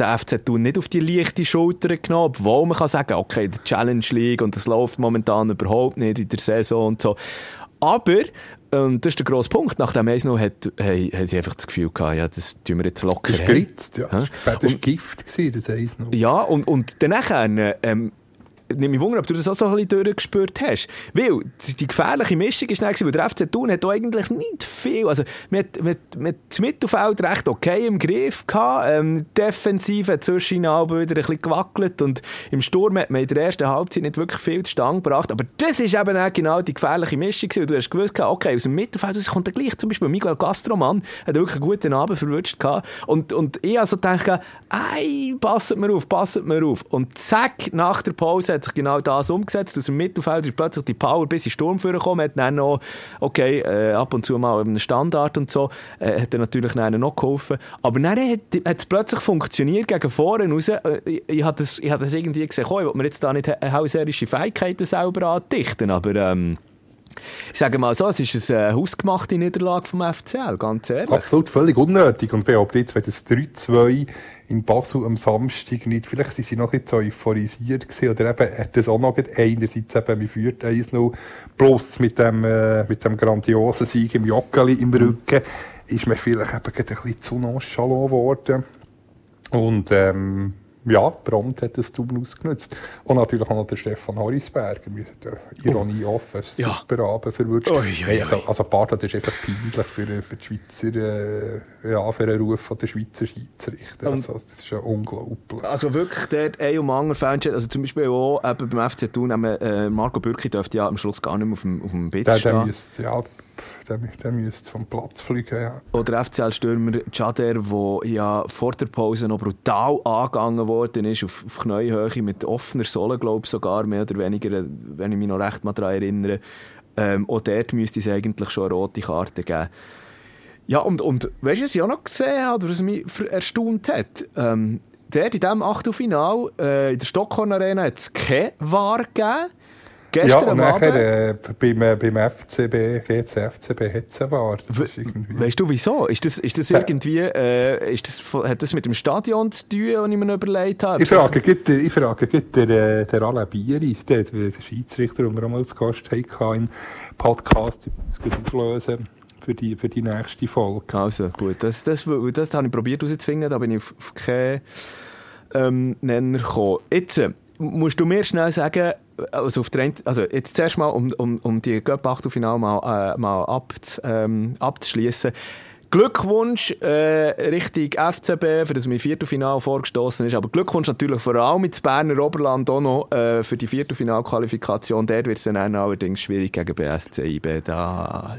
den FC Thun nicht auf die leichte Schulter genommen, obwohl man kann sagen, okay, die Challenge League und das läuft momentan überhaupt nicht in der Saison und so. Aber, und das ist der grosse Punkt, nach dem 1 hat, haben, haben sie einfach das Gefühl gehabt, ja, das tun wir jetzt locker. Das ist ja. Das war Gift, das 1 Ja, und, und dann ähm, nehme mich wunder, ob du das auch so ein bisschen durchgespürt hast. Weil die gefährliche Mischung ist dann, weil der FC Thun hat eigentlich nicht viel, also mit, mit, mit das Mittelfeld recht okay im Griff gehabt, ähm, defensiv hat zwischen wieder ein bisschen gewackelt und im Sturm hat man in der ersten Halbzeit nicht wirklich viel zustande gebracht, aber das ist eben auch genau die gefährliche Mischung gewesen, du hast gewusst, okay, aus dem Mittelfeld aus kommt dann gleich zum Beispiel Miguel Gastroman, hat wirklich einen guten Abend verwünscht gehabt und, und ich also denke, ey, passet mir auf, passet mir auf und zack, nach der Pause hat sich genau das umgesetzt. Aus dem Mittelfeld ist plötzlich die Power bis in Sturm gekommen. Hat dann noch, okay, äh, ab und zu mal einen Standard und so, äh, hat er natürlich dann noch geholfen. Aber dann hat, es plötzlich funktioniert gegen vorne raus. Äh, ich, ich habe das, hab das irgendwie gesehen, oh, ich will mir jetzt da nicht hauserische Fähigkeiten selber andichten, aber ähm, ich sage mal so, es ist eine äh, hausgemachte Niederlage vom FCL, ganz ehrlich. Absolut, völlig unnötig. Und behaupte jetzt, wenn das 3-2 in Basel am Samstag nicht, vielleicht sind sie noch ein bisschen euphorisiert gewesen, oder eben hat das auch noch einerseits eben, wie führt 1-0, plus mit dem, äh, mit dem grandiosen Sieg im Joggeli im Rücken, ist man vielleicht eben ein bisschen zu nonchalant geworden. Und, ähm, ja, prompt hat das Tun ausgenutzt. Und natürlich auch noch der Stefan Horisberger mit der Ironie oh. offen. Ja. Super Abend verwünscht. Oh, ja, also, also ist einfach peinlich für, für die Schweizer, äh, ja, für den Ruf der Schweizer Schiedsrichter. Also, das ist ja unglaublich. Also wirklich, dort ein und andere Fans, also zum Beispiel auch eben beim FC Thun, äh, Marco Bürki dürfte ja am Schluss gar nicht mehr auf dem, auf dem Bett stehen. Der, der müsste, ja, der, der müsste vom Platz fliegen, ja. Oder FCL-Stürmer Jader, der ja vor der Pause noch brutal angegangen worden ist, auf, auf Knäuhöhe mit offener Sohle, glaube ich sogar, mehr oder weniger, wenn ich mich noch recht mal daran erinnere. Ähm, auch dort müsste es eigentlich schon eine rote Karte geben. Ja, und, und weißt du, was ich auch noch gesehen habe, was mich erstaunt hat? Ähm, der in diesem Achtelfinal äh, in der Stockholm Arena hat es keine Wahr gegeben. Gestern ja, und nachher, äh, beim, äh, beim FCB, GCFCB hat es erwartet. Weißt du wieso? Ist das, ist das irgendwie, äh, ist das, hat das mit dem Stadion zu tun, was ich mir noch überlegt habe? Ich frage, gibt der, ich frage, gibt der, der, der Alain Bieri, der, der Schiedsrichter, den wir auch mal als Gast hatten im Podcast, das auflösen für die, für die nächste Folge. Also gut, das, das, das, das habe ich probiert herauszufinden, da bin ich auf, auf keinen ähm, Nenner gekommen. Jetzt, äh, musst du mir schnell sagen, also, auf der, also jetzt zuerst mal, um, um, um die Göpp-Achtelfinale mal, äh, mal ab, ähm, abzuschließen. Glückwunsch äh, Richtung FCB, für das mein Viertelfinale vorgestoßen ist. Aber Glückwunsch natürlich vor allem ins Berner Oberland auch noch äh, für die Viertelfinalqualifikation. Dort wird es dann allerdings schwierig gegen BSC IB. Da.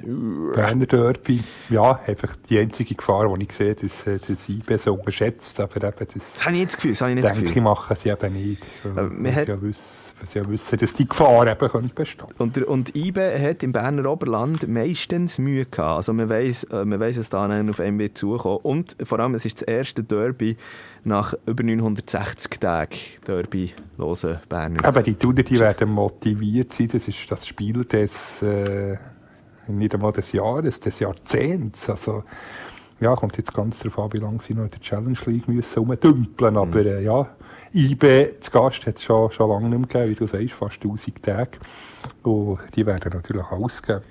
Berner Derby, ja, einfach die einzige Gefahr, die ich sehe, dass äh, das IB so unterschätzt. Aber eben das, das habe ich nicht das Gefühl. Das habe ich nicht das Gefühl. machen sie eben nicht. Äh, ja wissen sie ja wissen, dass die Gefahr eben könnte bestehen und, und IBE hat im Berner Oberland meistens Mühe gehabt. Also man weiss, äh, man weiss dass da auf einen wird zukommen. Und vor allem, es ist das erste Derby nach über 960 Tagen Derby losen Berner. Aber die Tuner, die werden motiviert sein. Das ist das Spiel des, äh, nicht einmal des Jahres, des Jahrzehnts. Also, ja, kommt jetzt ganz darauf an, wie lange sie noch in der Challenge League müssen rumdümpeln. Mhm. Aber äh, ja, IB zu Gast hat es schon, schon lange nicht mehr gegeben, wie du sagst, fast 1000 Tage. Und die werden natürlich ausgeben.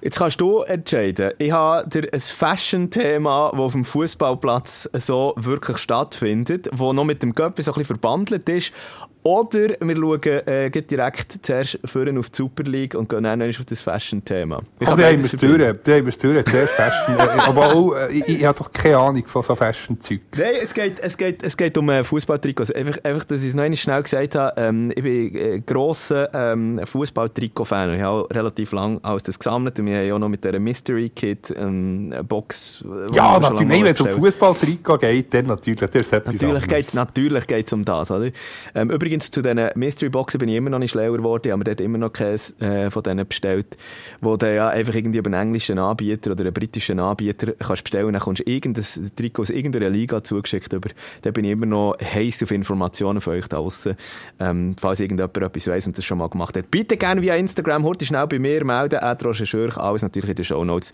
Jetzt kannst du entscheiden. Ich habe dir ein Fashion-Thema, das auf dem Fußballplatz so wirklich stattfindet, das noch mit dem Göppi so ein bisschen verbandelt ist. Oder wir schauen äh, direkt zuerst vorne auf die Super League und gehen dann auf das Fashion-Thema. Ich oh, die haben wir es durch, es zuerst Fashion. <laughs> Äh, aber auch, äh, ich, ich habe doch keine Ahnung von so Fashion-Zeug. Nein, es geht, es geht, es geht um äh, Fußballtrikots. Einfach, einfach, dass ich es noch einmal schnell gesagt habe, ähm, ich bin äh, grosser ähm, Fußballtrikot-Fan. Ich habe relativ lange alles das gesammelt und wir haben ja auch noch mit dieser Mystery Kit ähm, eine Box. Ja, natürlich, nein, wenn es um Fußballtrikot geht, dann natürlich. Das ist natürlich geht natürlich geht's um das, oder? Ähm, übrigens, zu diesen Mystery-Boxen bin ich immer noch nicht schlauer geworden. Ich habe mir dort immer noch keines äh, von denen bestellt, wo du ja einfach irgendwie über einen englischen Anbieter oder einen britischen Anbieter kannst bestellen dann kommst du irgendein Trikot aus irgendeiner Liga zugeschickt über. Da bin ich immer noch heiß auf Informationen von euch da draussen. Ähm, falls irgendjemand etwas weiss und das schon mal gemacht hat. Bitte gerne via Instagram, heute schnell bei mir melden, Roger Schürch, alles natürlich in den Show Notes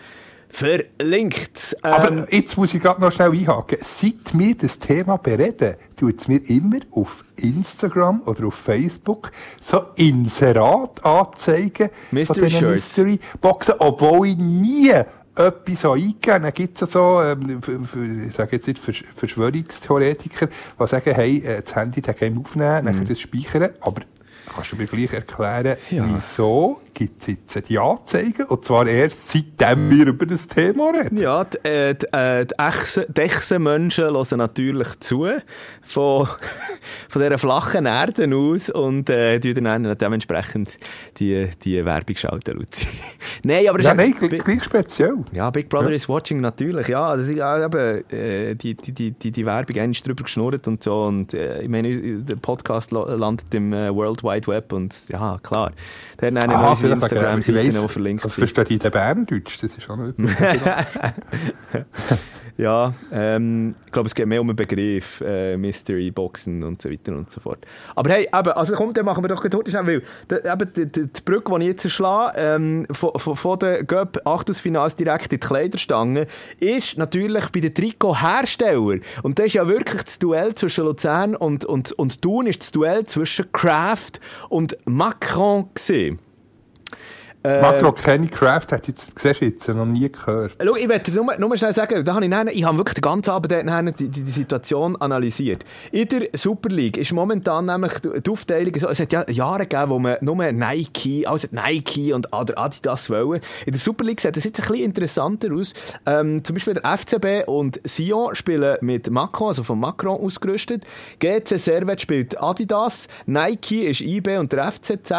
verlinkt. Ähm, Aber jetzt muss ich gerade noch schnell einhaken. Seit wir das Thema bereden, tut es mir immer auf Instagram oder auf Facebook so Inserat anzeigen Mystery von Mystery Boxen, obwohl ich nie etwas eingeben. Dann gibt es so, ähm, ich sage jetzt nicht Verschwörungstheoretiker, die sagen, hey, äh, das Handy das Game aufnehmen, mhm. dann das speichern, aber kannst du mir gleich erklären, ja. wieso gibt es jetzt die Anzeigen. Und zwar erst seitdem wir über das Thema reden. Ja, die, äh, die, äh, die Echsenmenschen hören natürlich zu von, <laughs> von dieser flachen Erde aus und äh, die dann dementsprechend die, die Werbung schalten, Luzi. <laughs> nein, aber... Ja, nein, gleich, gleich speziell. Ja, Big Brother ja. is watching natürlich. Ja, das ist, ja, eben, äh, die, die, die, die Werbung eigentlich drüber geschnurrt und so und äh, ich meine, der Podcast landet im äh, World Wide Web und ja, klar. Der hat eine neue Instagram-Seite, die verlinkt sind. Das versteht jeder Berndeutsch, das ist auch noch etwas. <laughs> ja, ähm, ich glaube, es geht mehr um einen Begriff, äh, Mystery Boxen und so weiter und so fort. Aber hey, eben, also komm, dann machen wir doch heute schnell, weil die, eben, die, die, die Brücke, die ich jetzt schlage, ähm, von, von, von der Göpp Achtelfinals direkt in die Kleiderstange, ist natürlich bei den Trikotherstellern. Und das ist ja wirklich das Duell zwischen Luzern und, und, und Thun, ist das Duell zwischen Kraft und Macron gesehen. Äh, Macro Kenny Craft hat jetzt, siehst jetzt noch nie gehört. Schau, ich werde nur, nur schnell sagen, da habe ich, dann, ich habe wirklich den ganzen Abend die, die, die, Situation analysiert. In der Super League ist momentan nämlich die Aufteilung so, es hat ja Jahre gegeben, wo man nur Nike, also Nike und Adidas wollen. In der Super League sieht es jetzt ein bisschen interessanter aus. Ähm, zum Beispiel der FCB und Sion spielen mit Macron, also von Macron ausgerüstet. GC Servet spielt Adidas, Nike ist IB und der FCZ.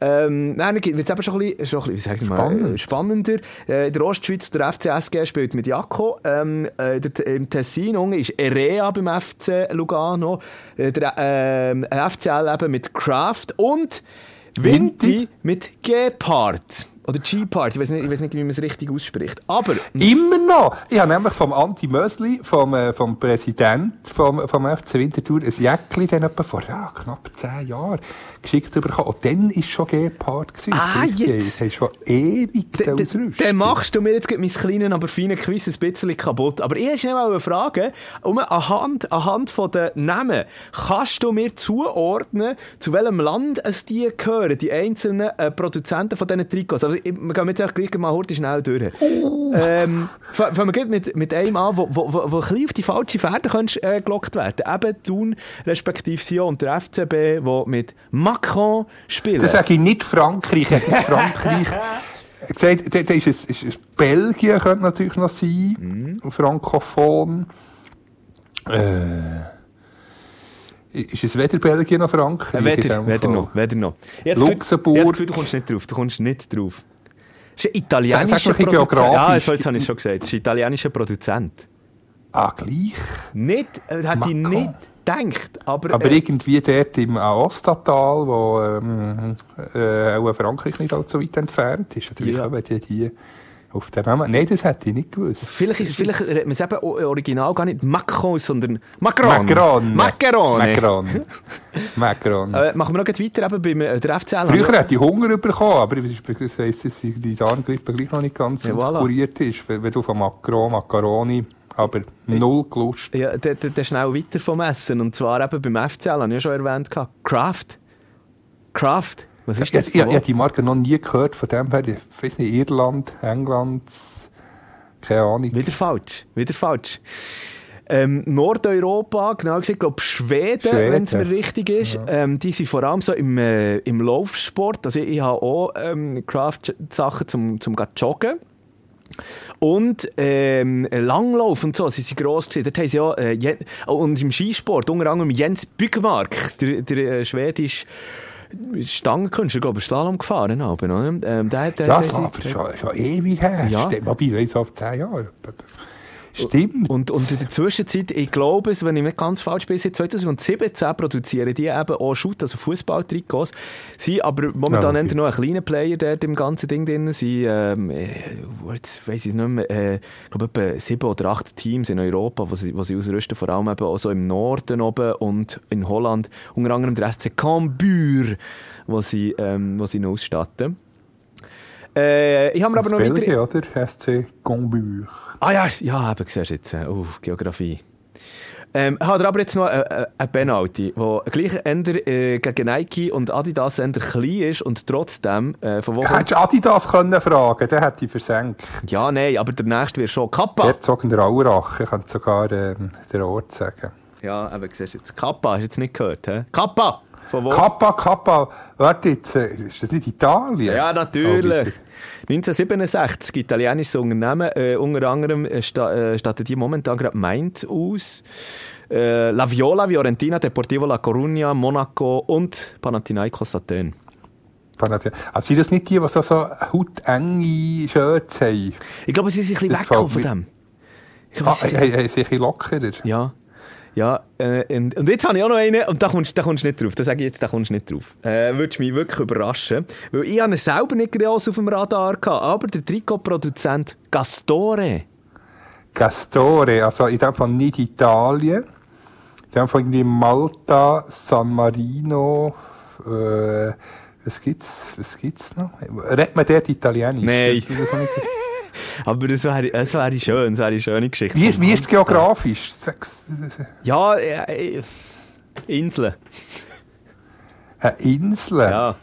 Ähm, dann wird es aber schon ein bisschen auch ein bisschen, mal, Spannend. spannender. Äh, in der Ostschweiz, der FCSG spielt mit Jaco. Ähm, äh, Im Tessin ist Erea beim FC Lugano. Äh, der äh, FCL eben mit Kraft. Und Vinti mit Gepard. Oder G-Part, ich weiß nicht, ich weiß nicht, wie man es richtig ausspricht. Aber... Immer noch! Ich habe nämlich vom Anti Mösli, vom, äh, vom Präsident vom, vom FC Winterthur, ein Jäckchen dann etwa vor ja, knapp zehn Jahren geschickt bekommen. Und dann war schon G-Part. Ah, jetzt! Das ist schon ewig der Ausrüstung. Dann machst du mir jetzt mein kleines, aber feines Quiz ein bisschen kaputt. Aber ich wollte eine Frage. Um, anhand, anhand von den Namen, kannst du mir zuordnen, zu welchem Land es die gehören, die einzelnen äh, Produzenten von diesen Trikots? Also, wir gehen jetzt gleich mal heute schnell durch. Oh. Ähm, fangen wir mit, mit einem an, wo, wo, wo, wo ein auf die falsche Pferde könntest, äh, gelockt werden. Eben Thun, respektive Sion und der FCB, wo mit Macron spielen. Das sage ich nicht Frankreich, ich Frankreich. <laughs> gesagt, da, da ist, es, ist es Belgien könnte natürlich noch sein, mhm. Frankophon. Äh, ist es weder Belgien noch Frankreich? Weder, weder noch, weder noch. Jetzt Luxemburg. Jetzt du kommst nicht drauf, du kommst nicht drauf. Das ist ein italienischer Produzent. Ja, jetzt, jetzt habe ich es schon gesagt. Das ist ein italienischer Produzent. Ah, gleich? Nicht, hätte ich nicht gedacht. Aber, aber äh, irgendwie dort im Aostatal, wo ähm, äh, auch Frankreich nicht allzu weit entfernt ist. Natürlich ja. die, die auf den Namen? Nein, das hätte ich nicht gewusst. Vielleicht, ist, vielleicht redet man es eben original gar nicht Macron, sondern Macron. Macron. Macron. Macron. Macron. <laughs> äh, machen wir noch weiter eben beim äh, der FCL. Früher hätte ich Hunger bekommen, aber das heisst, dass die Darmgrippe gleich noch nicht ganz ja, voilà. kuriert ist. Wenn du von Macron, Macaroni aber null gelust. Ja, der, der, der schnell weiter vom Essen. Und zwar eben beim FCL, habe ich ja schon erwähnt. Kraft. Kraft. Was ist das? Ich, ich, ich habe die Marke noch nie gehört, von dem her, ich weiß nicht, Irland, England, keine Ahnung. Wieder falsch. Wieder falsch. Ähm, Nordeuropa, genau gesagt, ich glaube Schweden, Schweden. wenn es mir richtig ist. Ähm, die sind vor allem so im, äh, im Laufsport. Also ich, ich habe auch ähm, Craft-Sachen zum, zum joggen. Und ähm, Langlauf und so, sie sind gross gewesen. Dort haben sie ja, äh, oh, und im Skisport, unter anderem Jens Bygmark, der, der äh, schwedische Stangenkünstler, glaube ich, Slalom gefahren. Oder? Ähm, der, der, Ja, der, das war aber schon, schon ewig her. Ja. Stimmt, wobei, ich weiss, auf 10 Jahre. Stimmt. Und, und in der Zwischenzeit, ich glaube es, wenn ich nicht ganz falsch bin, seit 2017 produzieren die eben auch Shoot, also Fußballtrikots. Sie aber momentan Ja, noch ein kleiner Player dort im ganzen Ding drin. Sie, ähm, äh, jetzt weiss ich nicht mehr, äh, ich glaube etwa sieben oder acht Teams in Europa, wo sie, sie ausrüsten, vor allem eben auch so im Norden oben und in Holland, unter anderem der SC Cambuur, wo sie, ähm, wo sie noch ausstatten. Äh, ich habe mir aber noch Belgien, weiter... oder? SC. Ah ja, ja, eben, siehst du jetzt. Uh, Geografie. Ähm, hat er aber jetzt noch eine, eine- eine Penalty, wo gleich äh, gegen Nike und Adidas eher klein ist und trotzdem äh, von wo. Hättest du Adidas können fragen, der hätte ich versenkt. Ja, nein, aber der nächste wird schon Kappa. Herzog in der Aurach, ich könnte sogar ähm, den Ort sagen. Ja, eben, siehst du jetzt. Kappa, hast du jetzt nicht gehört, hä? Kappa! Von wo? Kappa, Kappa, warte jetzt, äh, ist das nicht Italien? Ja, Oh, natürlich. bitte. 1967, italienisches Unternehmen, äh, unter anderem äh, äh, stattet die momentan gerade Mainz aus. Äh, La Viola, Fiorentina, Deportivo La Coruña, Monaco und Panathinaikos Athen. Also sind das nicht die, die so, so hautenge Shirts haben? Ich glaube, sie sind ein bisschen weggekommen von dem. Ich glaube, Ah, sie sind ein bisschen lockerer? Ja. Ja, äh, und, und jetzt habe ich auch noch einen, und da kommst, da kommst du nicht drauf. Da sage ich jetzt, da kommst du nicht drauf. Äh, Würdest mich wirklich überraschen. Weil ich habe ihn selber nicht gross auf dem Radar gehabt, aber der Trikotproduzent Gastore. Gastore, also in dem Fall nicht Italien. In dem Fall irgendwie Malta, San Marino, äh, was gibt's, was gibt's noch? Redet man dort Italienisch? Nein. <laughs> Aber das wäre, das wäre schön, das wäre eine schöne Geschichte. Wie, wie ist es geografisch? Ja, äh, äh, Inseln. Eine Insel? Ja,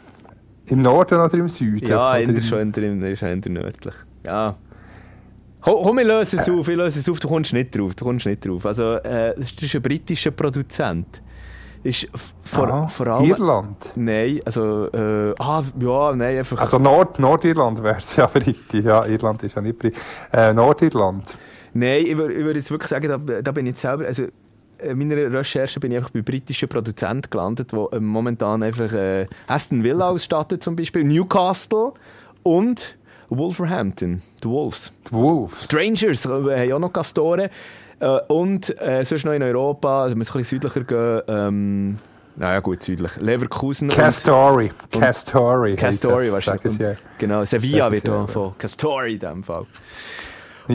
Im Norden oder im Süden? ja, Oder in schon in der, in der, schon in der nördlich. Ja. Komm, komm, wir lösen es auf, ich löse es auf, du kommst nicht drauf, du kommst nicht drauf. Also, äh, das ist ein britischer Produzent. Ist vor, Ah, vor allem... Irland. Nein, also, äh, ah, ja, nein, einfach... Also Nord Nordirland wäre es ja <laughs> britisch. Ja, Irland ist ja nicht britisch. Äh, Nordirland. Nein, ich würde würd jetzt wirklich sagen, da, da bin ich selber, also in meiner Recherche bin ich einfach bei britischen Produzenten gelandet, die äh, momentan einfach äh, Aston Villa <laughs> ausstatten zum Beispiel, Newcastle und Wolverhampton, die Wolves. Die Wolves. Die Rangers äh, haben auch noch Gastoren äh, und äh, sonst noch in Europa, also wir müssen ein bisschen südlicher gehen, ähm, naja gut, südlich, Leverkusen und Castori. Castori. Castori, du, Ja. genau, Sevilla wird auch von Castori in dem Fall.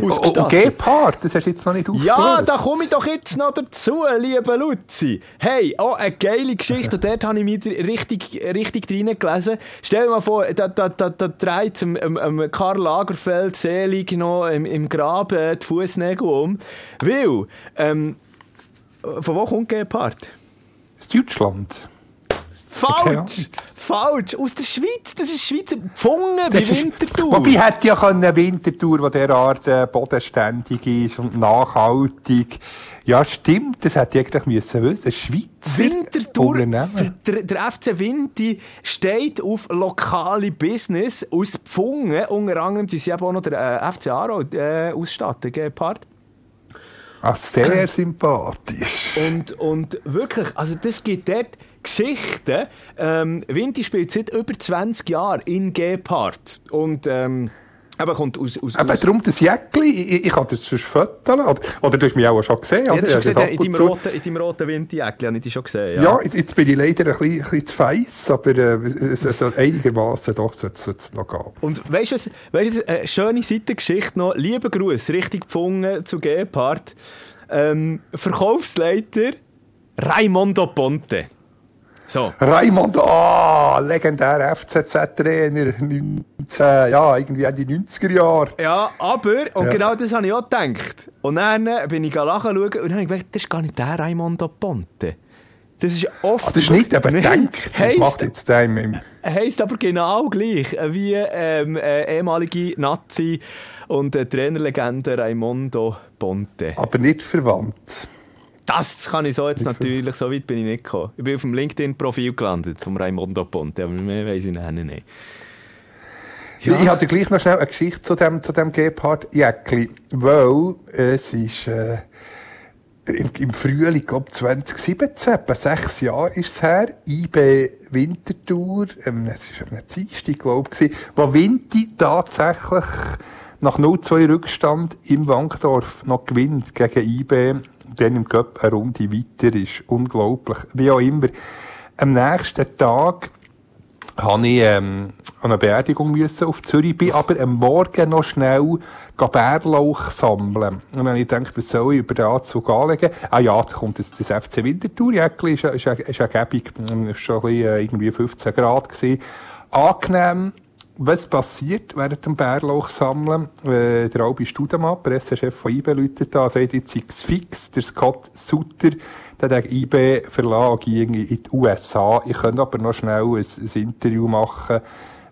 Oh, ausgestattet. Gepard, das hast du jetzt noch nicht Ja, aufgelöst. da komme ich doch jetzt noch dazu, liebe Luzi. Hey, oh, eine geile Geschichte. Und dort habe ich mich richtig, richtig reingelesen. Stell dir mal vor, da, da, da, da dreht am, am Karl Lagerfeld selig noch im, im Graben die Fußnägel um. Weil, ähm, von wo kommt Gepard? Ist Deutschland. Falsch! Falsch! Aus der Schweiz! Das ist Schweizer Pfungen bei Winterthur! Wobei hätte ja können eine Wintertour, die derart äh, bodenständig ist und nachhaltig. Ja, stimmt, das hätte ich eigentlich müssen wissen. Schweizer Winterthur, der, der FC Winti steht auf lokale Business aus Pfungen. Unter anderem, die sie eben auch noch der äh, FC Aro äh, ausstatten, Gepard. Ah, sehr sympathisch. Und, und wirklich, also das gibt dort Geschichten. Ähm, Winti spielt seit über 20 Jahren in Gepard. Und ähm, eben kommt aus... aus, Aber aus darum das Jäckli, ich, ich, kann das sonst fotografieren. Oder, oder du hast mich auch schon gesehen. ja, das du habe gesehen, in das deinem roten, in deinem roten Winti-Jäckchen habe ich dich schon gesehen. Ja, jetzt, jetzt bin ich leider ein bisschen, ein bisschen zu feiss, aber äh, es, einigermaßen doch sollte es noch gehen. Und weißt du, weißt du, eine schöne Seitengeschichte noch. Lieber Gruß, richtig gefunden zu Gepard. Ähm, Verkaufsleiter Raimondo Ponte. So. Raimond, ah, legendärer FCZ-Trainer, 19, ja, irgendwie Ende 90er Jahre. Ja, aber, und Ja. genau das habe ich auch gedacht. Und dann bin ich nachschauen und dann habe ich gedacht, das ist gar nicht der Raimondo Ponte. Das ist oft. Ah, das ist nicht Nein, gedacht. Das heisst- macht jetzt der im Heißt aber genau gleich wie ähm, äh, ehemalige Nazi und äh, Trainerlegende Raimondo Ponte. aber nicht verwandt. Das kann ich so jetzt natürlich, so weit bin ich nicht gekommen. Ich bin auf dem LinkedIn-Profil gelandet vom Raimondo Ponte, aber mehr weiß ich nicht. Ja. Ich hatte gleich noch schnell eine Geschichte zu dem, zu dem Gebhard Jäckli, weil es ist äh, im, im Frühling, glaube 2017, etwa sechs Jahre ist es her, IB Winterthur, ähm, es war am Dienstag, glaube ich, wo Vinti tatsächlich nach 0-2 Rückstand im Wankdorf noch gewinnt gegen IB, dann im Cup eine Runde weiter ist. Unglaublich. Wie auch immer. Am nächsten Tag habe ich ähm, an eine Beerdigung müssen auf Zürich, bin aber am Morgen noch schnell Bärlauch sammeln. Und dann habe ich gedacht, was soll ich über den Anzug anlegen? Ah ja, da kommt das, das FC Winterthur-Jäckli, ist, ist, ja- ist ja gäbig, es schon ein bisschen, äh, irgendwie 15 Grad. Gewesen. Angenehm, was passiert während dem Bärlauch sammeln? Äh, der Albi Studemann, Pressechef von IB, läutet da, sagt, jetzt sei fix, der Scott Sutter, der hat IB verlassen, ging in die USA. Ich könnte aber noch schnell ein, ein Interview machen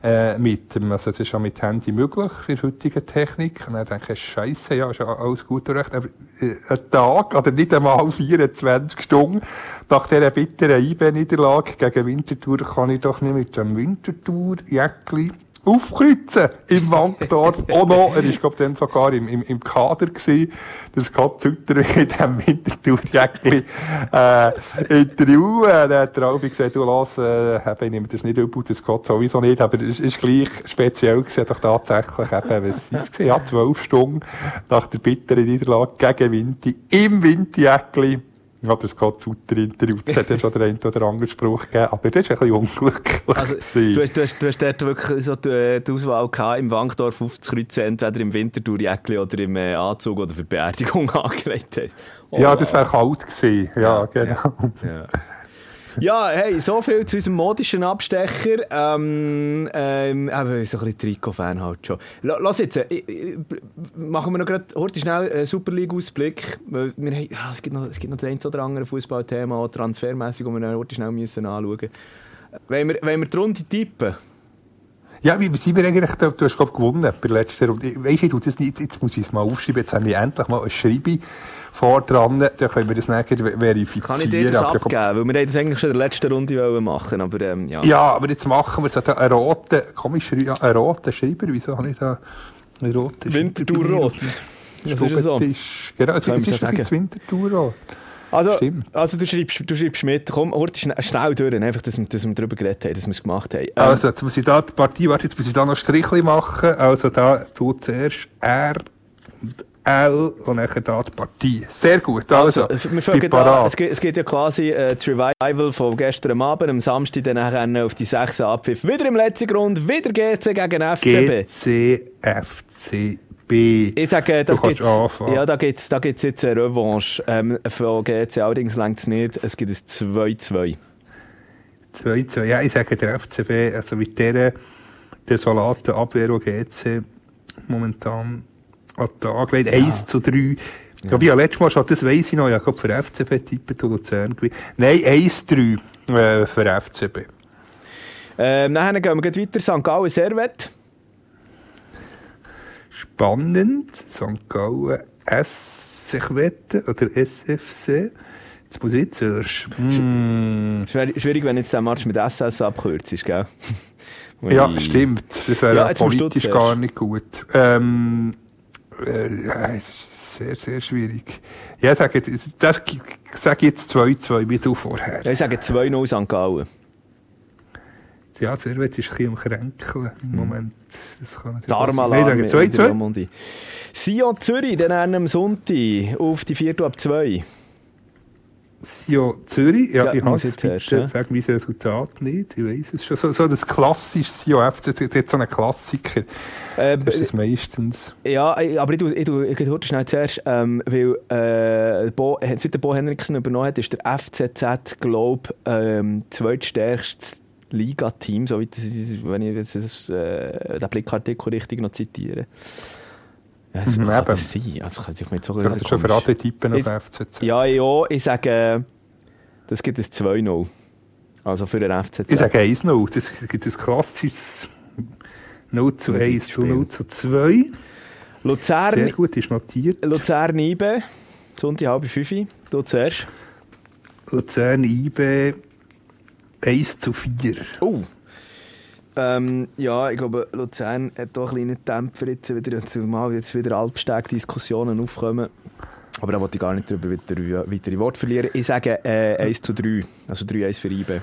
äh, mit dem, also es ist ja mit Handy möglich für heutige Technik. Und dann denke ich, Scheiße, ja, ist ja alles gut und recht. Aber äh, ein Tag, oder nicht einmal 24 Stunden nach dieser bitteren IB-Niederlage gegen Winterthur kann ich doch nicht mit dem Winterthur-Jäckli aufkreuzen im Wankdorf. <laughs> auch noch, er ist, glaube dann sogar im, im, im Kader gewesen. Der Scott Sutter in diesem Winterthur-Jäckli äh, Interview. Äh, dann hat der Albi gesagt, du lass, äh, eben, ich nehme das nicht übel, der Scott sowieso nicht, aber es ist gleich speziell gewesen, doch tatsächlich eben, was ist es gewesen? Ja, zwölf Stunden nach der bitteren Niederlage gegen Winti im Winti-Jäckli. Ja, der Scott Sutter Interview, das hat ja schon der eine oder andere Spruch gegeben, aber das ist ein bisschen unglücklich. Also, du, hast, du, hast, du hast dort wirklich so die, die Auswahl gehabt, im Wankdorf aufzukreuzen, entweder im Winterthur-Jäckli oder im äh, Anzug oder für Beerdigung <laughs> angelegt hast. Oh, Ja, das wäre kalt gewesen. Ja, genau. Ja. Ja, hey, so viel zu unserem modischen Abstecher. Ähm, ähm, eben, so ein bisschen Trikot-Fan halt schon. La- Lass jetzt, äh, ich- ich- machen wir noch gerade heute schnell einen Super League-Ausblick. ja, es, gibt noch, es gibt noch das ein oder andere Fußballthema, auch transfermässig, das wir noch heute schnell müssen anschauen müssen. Wollen wir, wollen wir die Runde tippen? Ja, wie sind wir eigentlich, du, du hast glaub, gewonnen bei der letzten Runde. Weisst du, ich nicht, jetzt muss ich es mal aufschreiben, jetzt haben wir endlich mal ein Schreibe vor dran, dann können wir das nachher ver- verifizieren. Kann ich dir das Aber, abgeben? Weil wir das eigentlich schon in der letzten Runde wollen machen aber ähm, ja. Ja, aber jetzt machen wir es. Einen roten, komisch, einen roten Schreiber, wieso habe ich da einen roten Winterthur-Rot. Das ist so. Genau, es ist so schon sagen. Winterthur-Rot. Also, Stimmt. also du, schreibst, du schreibst mit, komm, schnell, schnell durch, einfach, dass wir, dass wir darüber geredet haben, dass wir es gemacht haben. Ähm, Also, jetzt muss ich da die Partie, warte, jetzt muss ich da noch Strichli machen. Also, da tut zuerst R und L und dann da die Partie. Sehr gut. Also, Also, wir parat. Es geht, es geht ja quasi äh, das Revival von gestern Abend, am Samstag dann auf die 6 Abpfiff. Wieder im letzten Grund, wieder GC gegen FCB. GCFCB. Ich sage, das Du kannst gibt's, ja, da gibt es da gibt's jetzt eine Revanche ähm, von GC, allerdings längt es nicht. Es gibt ein 2-2. 2-2. Ja, ich sage der FCB, also mit der desolaten Abwehr, die GC momentan an den Tag legt. 1 zu 3. Ich glaube, ja, letztes Mal schon, das weiss ich noch, ja, ich glaube, für FCB tippen du Luzern gewinnt. Nein, 1-3 äh, für FCB. Ähm, nachher gehen wir weiter, St. Gallen Servet. Spannend. St. Gallen Sechwette oder SFC. Jetzt muss ich zuerst. Mm. Schwierig, wenn jetzt der Match mit SS abkürzt, gell? Ja, stimmt. Das wäre Ja, ja, du politisch gar nicht gut. Ähm, äh, sehr, sehr schwierig. Ja, sage, jetzt- das ich jetzt 2-2, wie du vorher. Ich sage 2-0 St. Gallen. Ja, Servet ist ein bisschen am Kränkeln im Moment. Das kann natürlich Darmalan Nein, ich sage 2-2. Sion Zürich, dann am Sonntag auf die 4 ab 2. Sio Zürich. Ja, Ja, ich habe ich zuerst, bitte, ja. sag mein Resultat nicht. Ich weiß es schon. So, so das klassische Sio FC, das ist so ein Klassiker. Äh, Das ist das meistens. Ja, äh, aber ich tue, ich tue, ich tue schnell zuerst, ähm, weil äh, Bo, seit der Bo Henriksen übernommen hat, ist der FCZ, glaube ähm, zweitstärkstes Liga-Team, so wie das, wenn ich jetzt das, äh, den Blickartikel richtig noch zitiere. Das Mhm, kann das sein. Also kann ich mir jetzt so Das ist schon Typen Ich- auf FCZ. Ja, ja, ich sage, das gibt ein 2-0. Also für den FCZ. Ich sage 1-0. Das gibt ein klassisches 0 zu 1 zu 0 zu 2. Luzern, Sehr gut, ist notiert. Luzern IBE, Sonntag halb fünf. Du zuerst. Luzern IB 1 zu 4. Oh. Ähm, ja, ich glaube, Luzern hat doch einen kleinen Dämpfer jetzt wieder, zumal jetzt wieder Alpsteg-Diskussionen aufkommen. Aber da wollte ich gar nicht darüber weiter, weitere Worte verlieren. Ich sage äh, 1 zu 3, also 3-1 für IBE.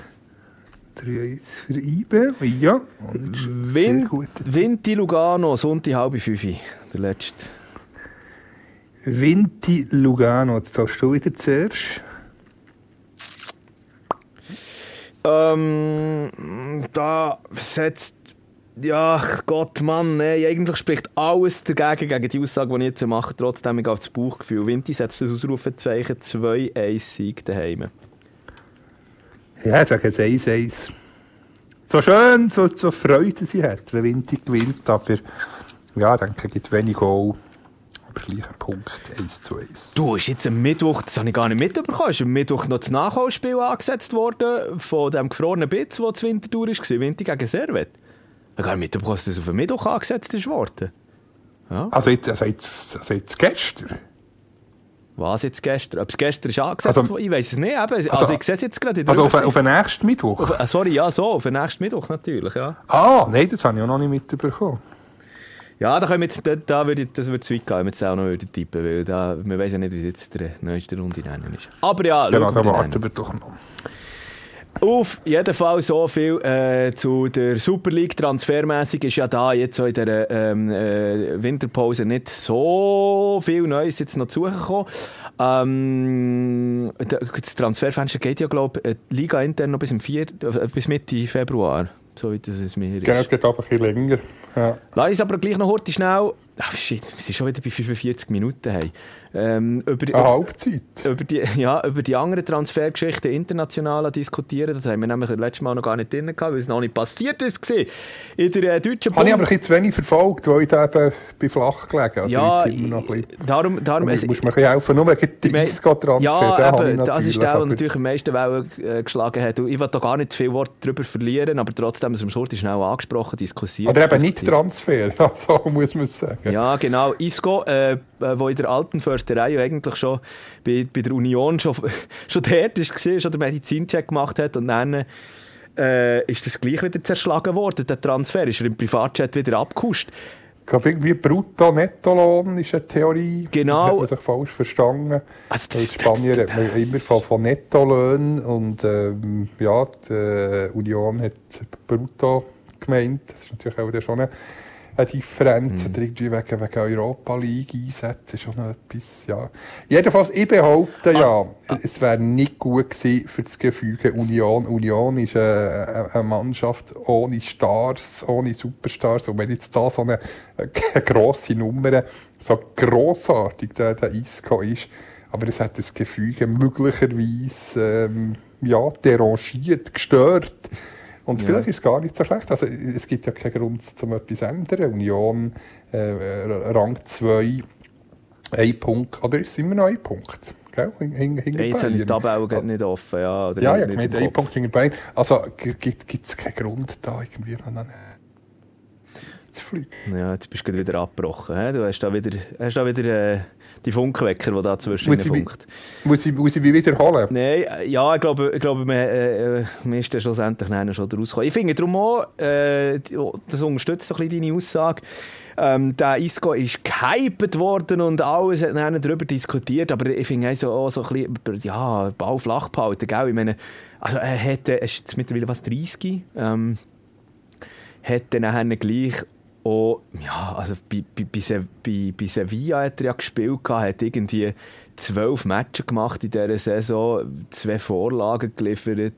3-1 für IB. Ja, und sehr Win gut. Vinti Lugano, Sonntag halb fünf, der letzte. Vinti Lugano, jetzt darfst du wieder zuerst. Ähm, da setzt. Ja, Gott, Mann, nee, eigentlich spricht alles dagegen, gegen die Aussage, die ich jetzt mache. Trotzdem, ich auf das Bauchgefühl. Vinti setzt das Ausrufezeichen 2-1-Sieg daheim. Ja, ich sage jetzt 1-1. So schön, so, so Freude sie hat, wenn Vinti gewinnt, aber ja, ich denke, es gibt wenig Goal. Gleicher Punkt, 1 zu 1. Du, ist jetzt am Mittwoch, das habe ich gar nicht mitbekommen, ist am Mittwoch noch das Nachholspiel angesetzt worden von dem gefrorenen Bitz, das zur Wintertour war, Vinti gegen Servet. Ich habe gar nicht mitbekommen, dass das auf den Mittwoch angesetzt ist worden. Also jetzt, also jetzt, also jetzt gestern. Was jetzt gestern? Ob es gestern ist angesetzt Also-? Ich weiß es nicht. Also, Also- ich sehe es jetzt gerade der Also auf, auf den nächsten Mittwoch. Auf- äh, sorry, ja, so, auf den nächsten Mittwoch natürlich, ja. Ah, nein, das habe ich auch noch nicht mitbekommen. Ja, da, können wir jetzt, da, da würde ich, das würde zu weit gehen, wenn wir jetzt auch noch würden tippen weil da, wir wissen ja nicht, wie es jetzt der neueste Runde nennen ist. Aber ja, Genau, da wir warten wir doch noch. Auf jeden Fall so viel äh, zu der Super League. Transfermäßig ist ja da jetzt so in der ähm, äh, Winterpause nicht so viel Neues jetzt noch zugekommen. Ähm, da- das Transferfenster geht ja, glaube ich, die Liga intern noch bis, im vier, äh, bis Mitte Februar. So wie das es mir ist. Genau, es geht einfach ein bisschen länger. Ja. Lass uns aber gleich noch heute schnell. Ach shit, wir sind schon wieder bei 45 Minuten. Hey. Ähm, über, die- Halbzeit. über, die, <laughs> ja, über die anderen Transfergeschichten international diskutieren. Das haben wir nämlich letztes Mal noch gar nicht drin gehabt, weil es noch nicht passiert ist. gewesen. In der äh, deutschen Habe ich aber ein bisschen zu wenig verfolgt, weil ich da eben bei flach gelegen habe. ja, noch ein bisschen. darum, Da darum muss, ein bisschen helfen, nur wegen Die dem Isco-Transfer. Ja, eben, das ist der, der natürlich am meisten Wellen äh, geschlagen hat. Und ich will da gar nicht viel Wort darüber verlieren, aber trotzdem, es wurde schnell angesprochen, diskutiert. Oder eben nicht. Transfer, <laughs> so muss man es sagen. Ja, genau. Isco, äh, äh, wo in der alten Försterei ja eigentlich schon bei, bei der Union schon, <laughs> schon dort war, schon den Medizincheck gemacht hat und dann äh, ist das gleich wieder zerschlagen worden, der Transfer. Ist er im Privatchat wieder abgekuscht. Ich glaube, irgendwie Brutto-Nettolohn ist eine Theorie. Genau. Hat man sich falsch verstanden. Also In Spanien hat man immer von, von Nettolöhnen und ähm, ja, die äh, Union hat Brutto gemeint. Das ist natürlich auch wieder schon eine, eine Differenz. Mhm. Oder irgendwie wegen, wegen Europa League einsetzen ist schon noch etwas, ja. Jedenfalls, ich behaupte ja, Ah. es wäre nicht gut gewesen für das Gefüge Union. Union ist eine, eine- eine Mannschaft ohne Stars, ohne Superstars. Und wenn jetzt da so eine, eine <laughs> grosse Nummer, so grossartig der, der Isco ist, aber es hat das Gefüge möglicherweise ähm, ja, derangiert, gestört. Und Ja. vielleicht ist es gar nicht so schlecht. Also, es gibt ja keinen Grund, zum etwas zu ändern. Union, äh, Rang 2, ein Punkt, oder ist es immer noch ein Punkt? Gell? Hing, hing, Ja, jetzt habe ich die Tabelle gerade nicht offen. Ja, oder ja, ja, nicht ich meine, im ein Kopf. Punkt hinter Bayern. Also gibt es keinen Grund, da irgendwie noch einen zu fliegen. Ja, jetzt bist du wieder abgebrochen. He? Du hast da wieder, hast da wieder äh, die Funkwecker, die da zwischen Muss ich, funkt. muss, ich, muss ich mich wiederholen? Nein, äh, ja, ich glaube, ich glaube man, äh, äh, man ist dann schlussendlich schon rausgekommen. Ich finde darum auch, äh, die- das unterstützt so ein bisschen deine Aussage, ähm, der Isco ist gehypt worden und alles hat nachher darüber diskutiert, aber ich finde also auch so ein bisschen, ja, Ball flach behalten, gell? Ich meine, also er hat, äh, er ist jetzt mittlerweile was, 30, ähm, hat dann nachher gleich Und ja, also bei, bei, bei, bei, Sevilla hat er ja gespielt, hat irgendwie zwölf Matches gemacht in dieser Saison, zwei Vorlagen geliefert.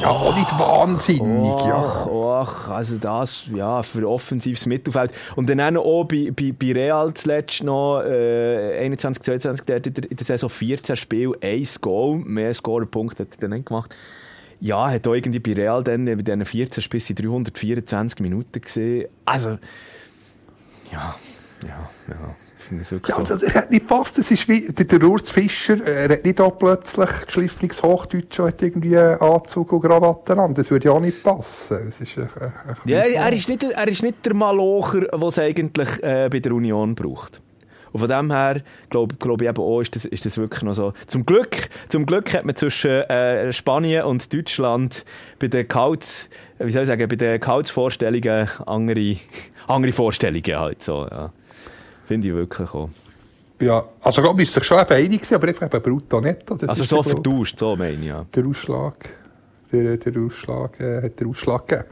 Ja, auch nicht wahnsinnig. Ach, Ja. ach, also das, ja, für offensives Mittelfeld. Und dann auch auch bei, bei, bei Real zuletzt noch, äh, 21, 22, der hat in der, Saison 14 Spiel, 1 Goal, mehr Scorerpunkt hat er dann nicht gemacht. Ja, hat auch irgendwie bei Real dann bei diesen 14 Spielen sind 324 Minuten gesehen. Also, ja, ja, ja, ich finde es wirklich Ja, so. also, er hat nicht gepasst. Es ist wie der, Urs Fischer. Er hat nicht auch plötzlich geschliffenes Hochdeutsch und hat irgendwie Anzug und Krawatte an. Das würde ja auch nicht passen. Das ist ein, ein, ein Ja, er ist nicht, er ist nicht der Malocher, den es eigentlich äh, bei der Union braucht. Und von dem her, glaube glaub ich eben auch, ist das, ist das wirklich noch so. Zum Glück, zum Glück hat man zwischen äh, Spanien und Deutschland bei den Couch, wie soll ich sagen, bei den Couch-Vorstellungen andere, <laughs> andere Vorstellungen halt so, ja. Finde ich wirklich auch. Ja, also Gott ist sich schon eben einig aber einfach eben brutto netto. Das Also so vertauscht, so meine ich, ja. Der Ausschlag. Der, der Ausschlag äh, hat der Ausschlag gegeben.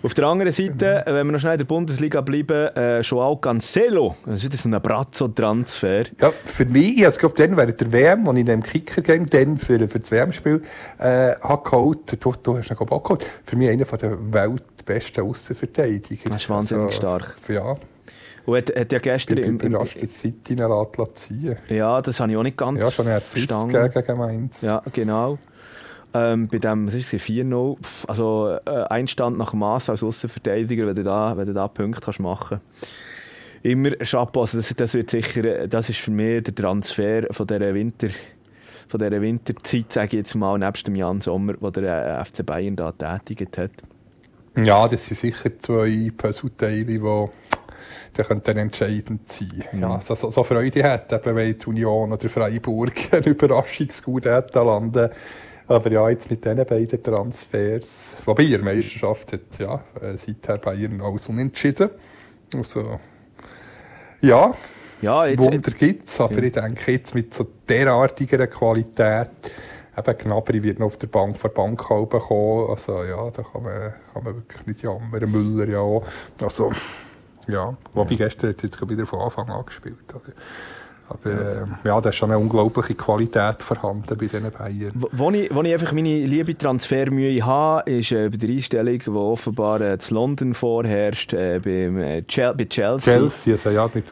Auf der anderen Seite, äh, wenn wir noch schnell in der Bundesliga bleiben, äh, Joao Cancelo, das ist ein Brazzo-Transfer. Ja, für mich, also ich glaube, dann während der WM, als ich in einem Kicker-Game, dann für, für das WM-Spiel, äh, habe geholt, du, du hast ihn ich auch geholt, für mich einer von der weltbesten Außenverteidiger. Das ist wahnsinnig stark. Ja, Und hat, hat ja ich gestern bin im, im, dass City lässt ziehen Ja, das habe ich auch nicht ganz Ja, schon verstanden. gegen Mainz. Ja, genau. Ähm, bei dem, was ist es, 4-0, Pff, also äh, Einstand nach Maß als Außenverteidiger, wenn du da, wenn du da Punkte kannst machen Immer Chapeau, also das, das wird sicher, das ist für mich der Transfer von dieser Winter, von dieser Winterzeit, sage ich jetzt mal, nebst dem Jan Sommer, wo der äh, FC Bayern da tätigt hat. Ja, das sind sicher zwei Puzzleteile, die die können dann entscheidend sein. Ja, so, so, so Freude hat, eben wenn die Union oder Freiburg <laughs> einen Überraschungsgut hätten landen. Aber ja, jetzt mit diesen beiden Transfers, wobei ihr Meisterschaft hat ja äh, seither Bayern alles unentschieden. Also, ja, Ja, jetzt, Wunder gibt es, aber Ja. ich denke jetzt mit so derartiger Qualität, eben Gnabry wird noch auf der Bank vor der Bank kommen, also ja, da kann man, kann man wirklich nicht jammern, Müller ja auch, also ja, wobei gestern hat jetzt wieder von Anfang an gespielt, oder? Aber ja. Ähm, ja, da ist schon eine unglaubliche Qualität vorhanden bei diesen Bayern. Wo, wo, ich, wo ich einfach meine liebe Transfermühe habe, ist äh, bei der Einstellung, die offenbar äh, zu London vorherrscht, äh, beim, äh, Chel bei Chelsea. Chelsea, also ja, mit.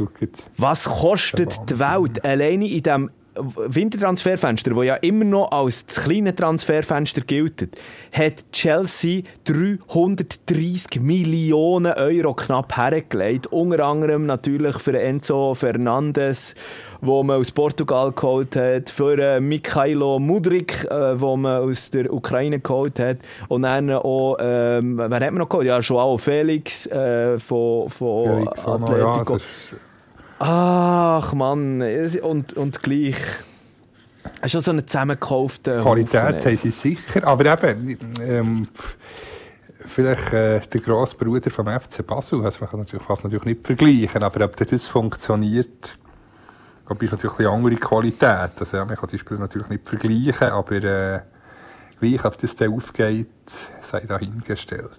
Was kostet die Welt alleine in diesem Wintertransferfenster, das ja immer noch als das kleine Transferfenster gilt, hat Chelsea 330 Millionen Euro knapp hergelegt. Unter anderem natürlich für Enzo Fernandes, wo man aus Portugal geholt hat, für äh, Mikhailo Mudrik, äh, wo man aus der Ukraine geholt hat, und dann auch, ähm, wer hat man noch geholt? Ja, Joao Felix äh, von, von Felix ja, Atletico. ist, Ach Mann, und, und gleich. Es ist schon so ein zusammengekaufter Qualität Haufen, haben sie sicher, aber eben, ähm, vielleicht äh, der grosse Bruder vom FC Basel, also man kann natürlich fast natürlich nicht vergleichen, aber ob das funktioniert, glaube ich, ist natürlich eine andere Qualität. Also ja, man kann die Spieler natürlich nicht vergleichen, aber äh, gleich, ob das dann aufgeht, sei dahingestellt.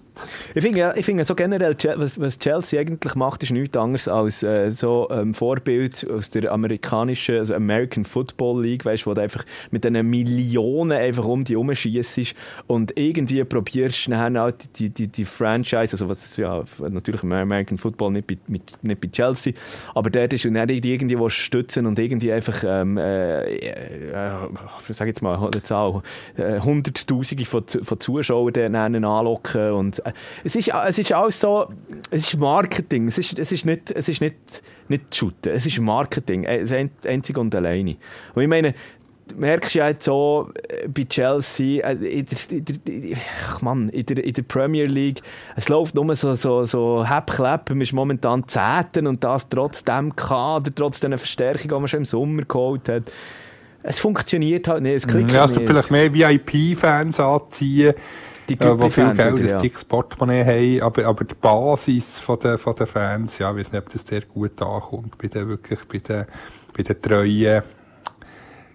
Ich finde, ja, ich so generell, was, was Chelsea eigentlich macht, ist nichts anderes als äh, so ähm, Vorbild aus der amerikanischen, also American Football League, weißt wo du einfach mit diesen Millionen einfach um die rumschießt und irgendwie probierst nachher auch die, die, die Franchise, also was ja natürlich im American Football nicht bei, mit, nicht bei Chelsea, aber dort ist und dann irgendwie was stützen und irgendwie einfach, ähm, äh, äh, ich sag jetzt mal, eine Zahl, äh, Hunderttausende von, von Zuschauern dann anlocken und es ist, es ist alles so, es ist Marketing, es ist, es ist nicht, es ist nicht, nicht Shooten, es ist Marketing, das ein- einzig und alleine. Und ich meine, du merkst ja jetzt so äh, bei Chelsea, äh, in der, in der, ach Mann, in der, in der Premier League, es läuft nur so, so, so Hepp-Klepp, man ist momentan Zehnten und das trotz dem Kader, trotz dieser Verstärkung, die man schon im Sommer geholt hat. Es funktioniert halt nicht, es klickt Ja, also nicht. vielleicht mehr VIP-Fans anziehen, Die äh, die viel Güppli-Fans, Geld, ein dickes Portemonnaie haben, aber, aber die Basis von der, von der Fans, ja, ich weiß nicht, ob das sehr gut ankommt, bei den wirklich, bei den, bei den treuen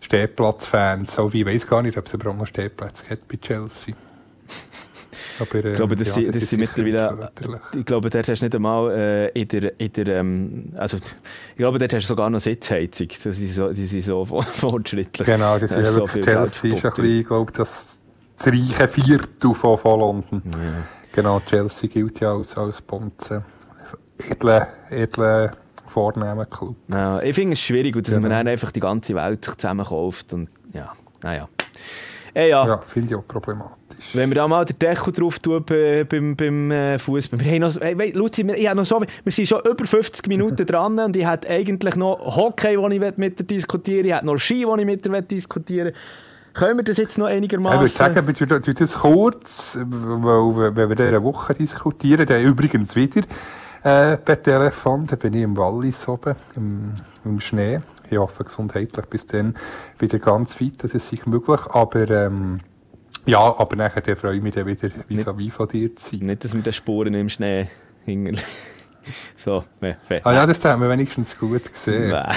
Stehplatzfans, so wie, ich weiß gar nicht, ob es überhaupt noch Stehplätze gibt bei Chelsea. <laughs> Aber, äh, Ich glaube, dass ja, das dass ist sie sicher mittlerweile, ich glaube, dort hast du nicht einmal äh, in der, in der ähm, also, ich glaube, dort hast du sogar noch Sitzheizung. Das sind so, die sind so <laughs> fortschrittlich. Genau, das Da ist so Chelsea ist ein bisschen, ich glaube, das, das reiche Viertel von, von London. Ja. Genau, Chelsea gilt ja als, als Bonze. Edle, edle, vornehmer Club. Ja, ich finde es schwierig, dass man Genau. dann einfach die ganze Welt sich zusammenkauft und ja, naja. Äh, ja. Ja, finde ich auch problematisch. Wenn wir da mal den Deckel drauf tun bei, beim, beim äh, Fußball. Wir haben noch, hey, Luzi, wir, ich habe noch so, wir sind schon über 50 Minuten dran und ich hätte eigentlich noch Hockey, das ich mit dir diskutieren will. Ich hätte noch Ski, das ich mit dir diskutieren will. Können wir das jetzt noch Ich würde einigermaßen? sagen, wir tun das kurz, weil, wenn wir in einer Woche diskutieren, dann übrigens wieder äh, per Telefon, dann bin ich im Wallis oben, im, im Schnee. Ich hoffe gesundheitlich bis dann wieder ganz fit, das ist sicher möglich, aber ähm, ja, aber nachher dann freue ich mich dann wieder vis-à-vis von dir zu sein. Nicht, dass wir den Spuren im Schnee hängen. <laughs> so, ne, fe- Ah ja, das haben wir wenigstens gut gesehen. Nein.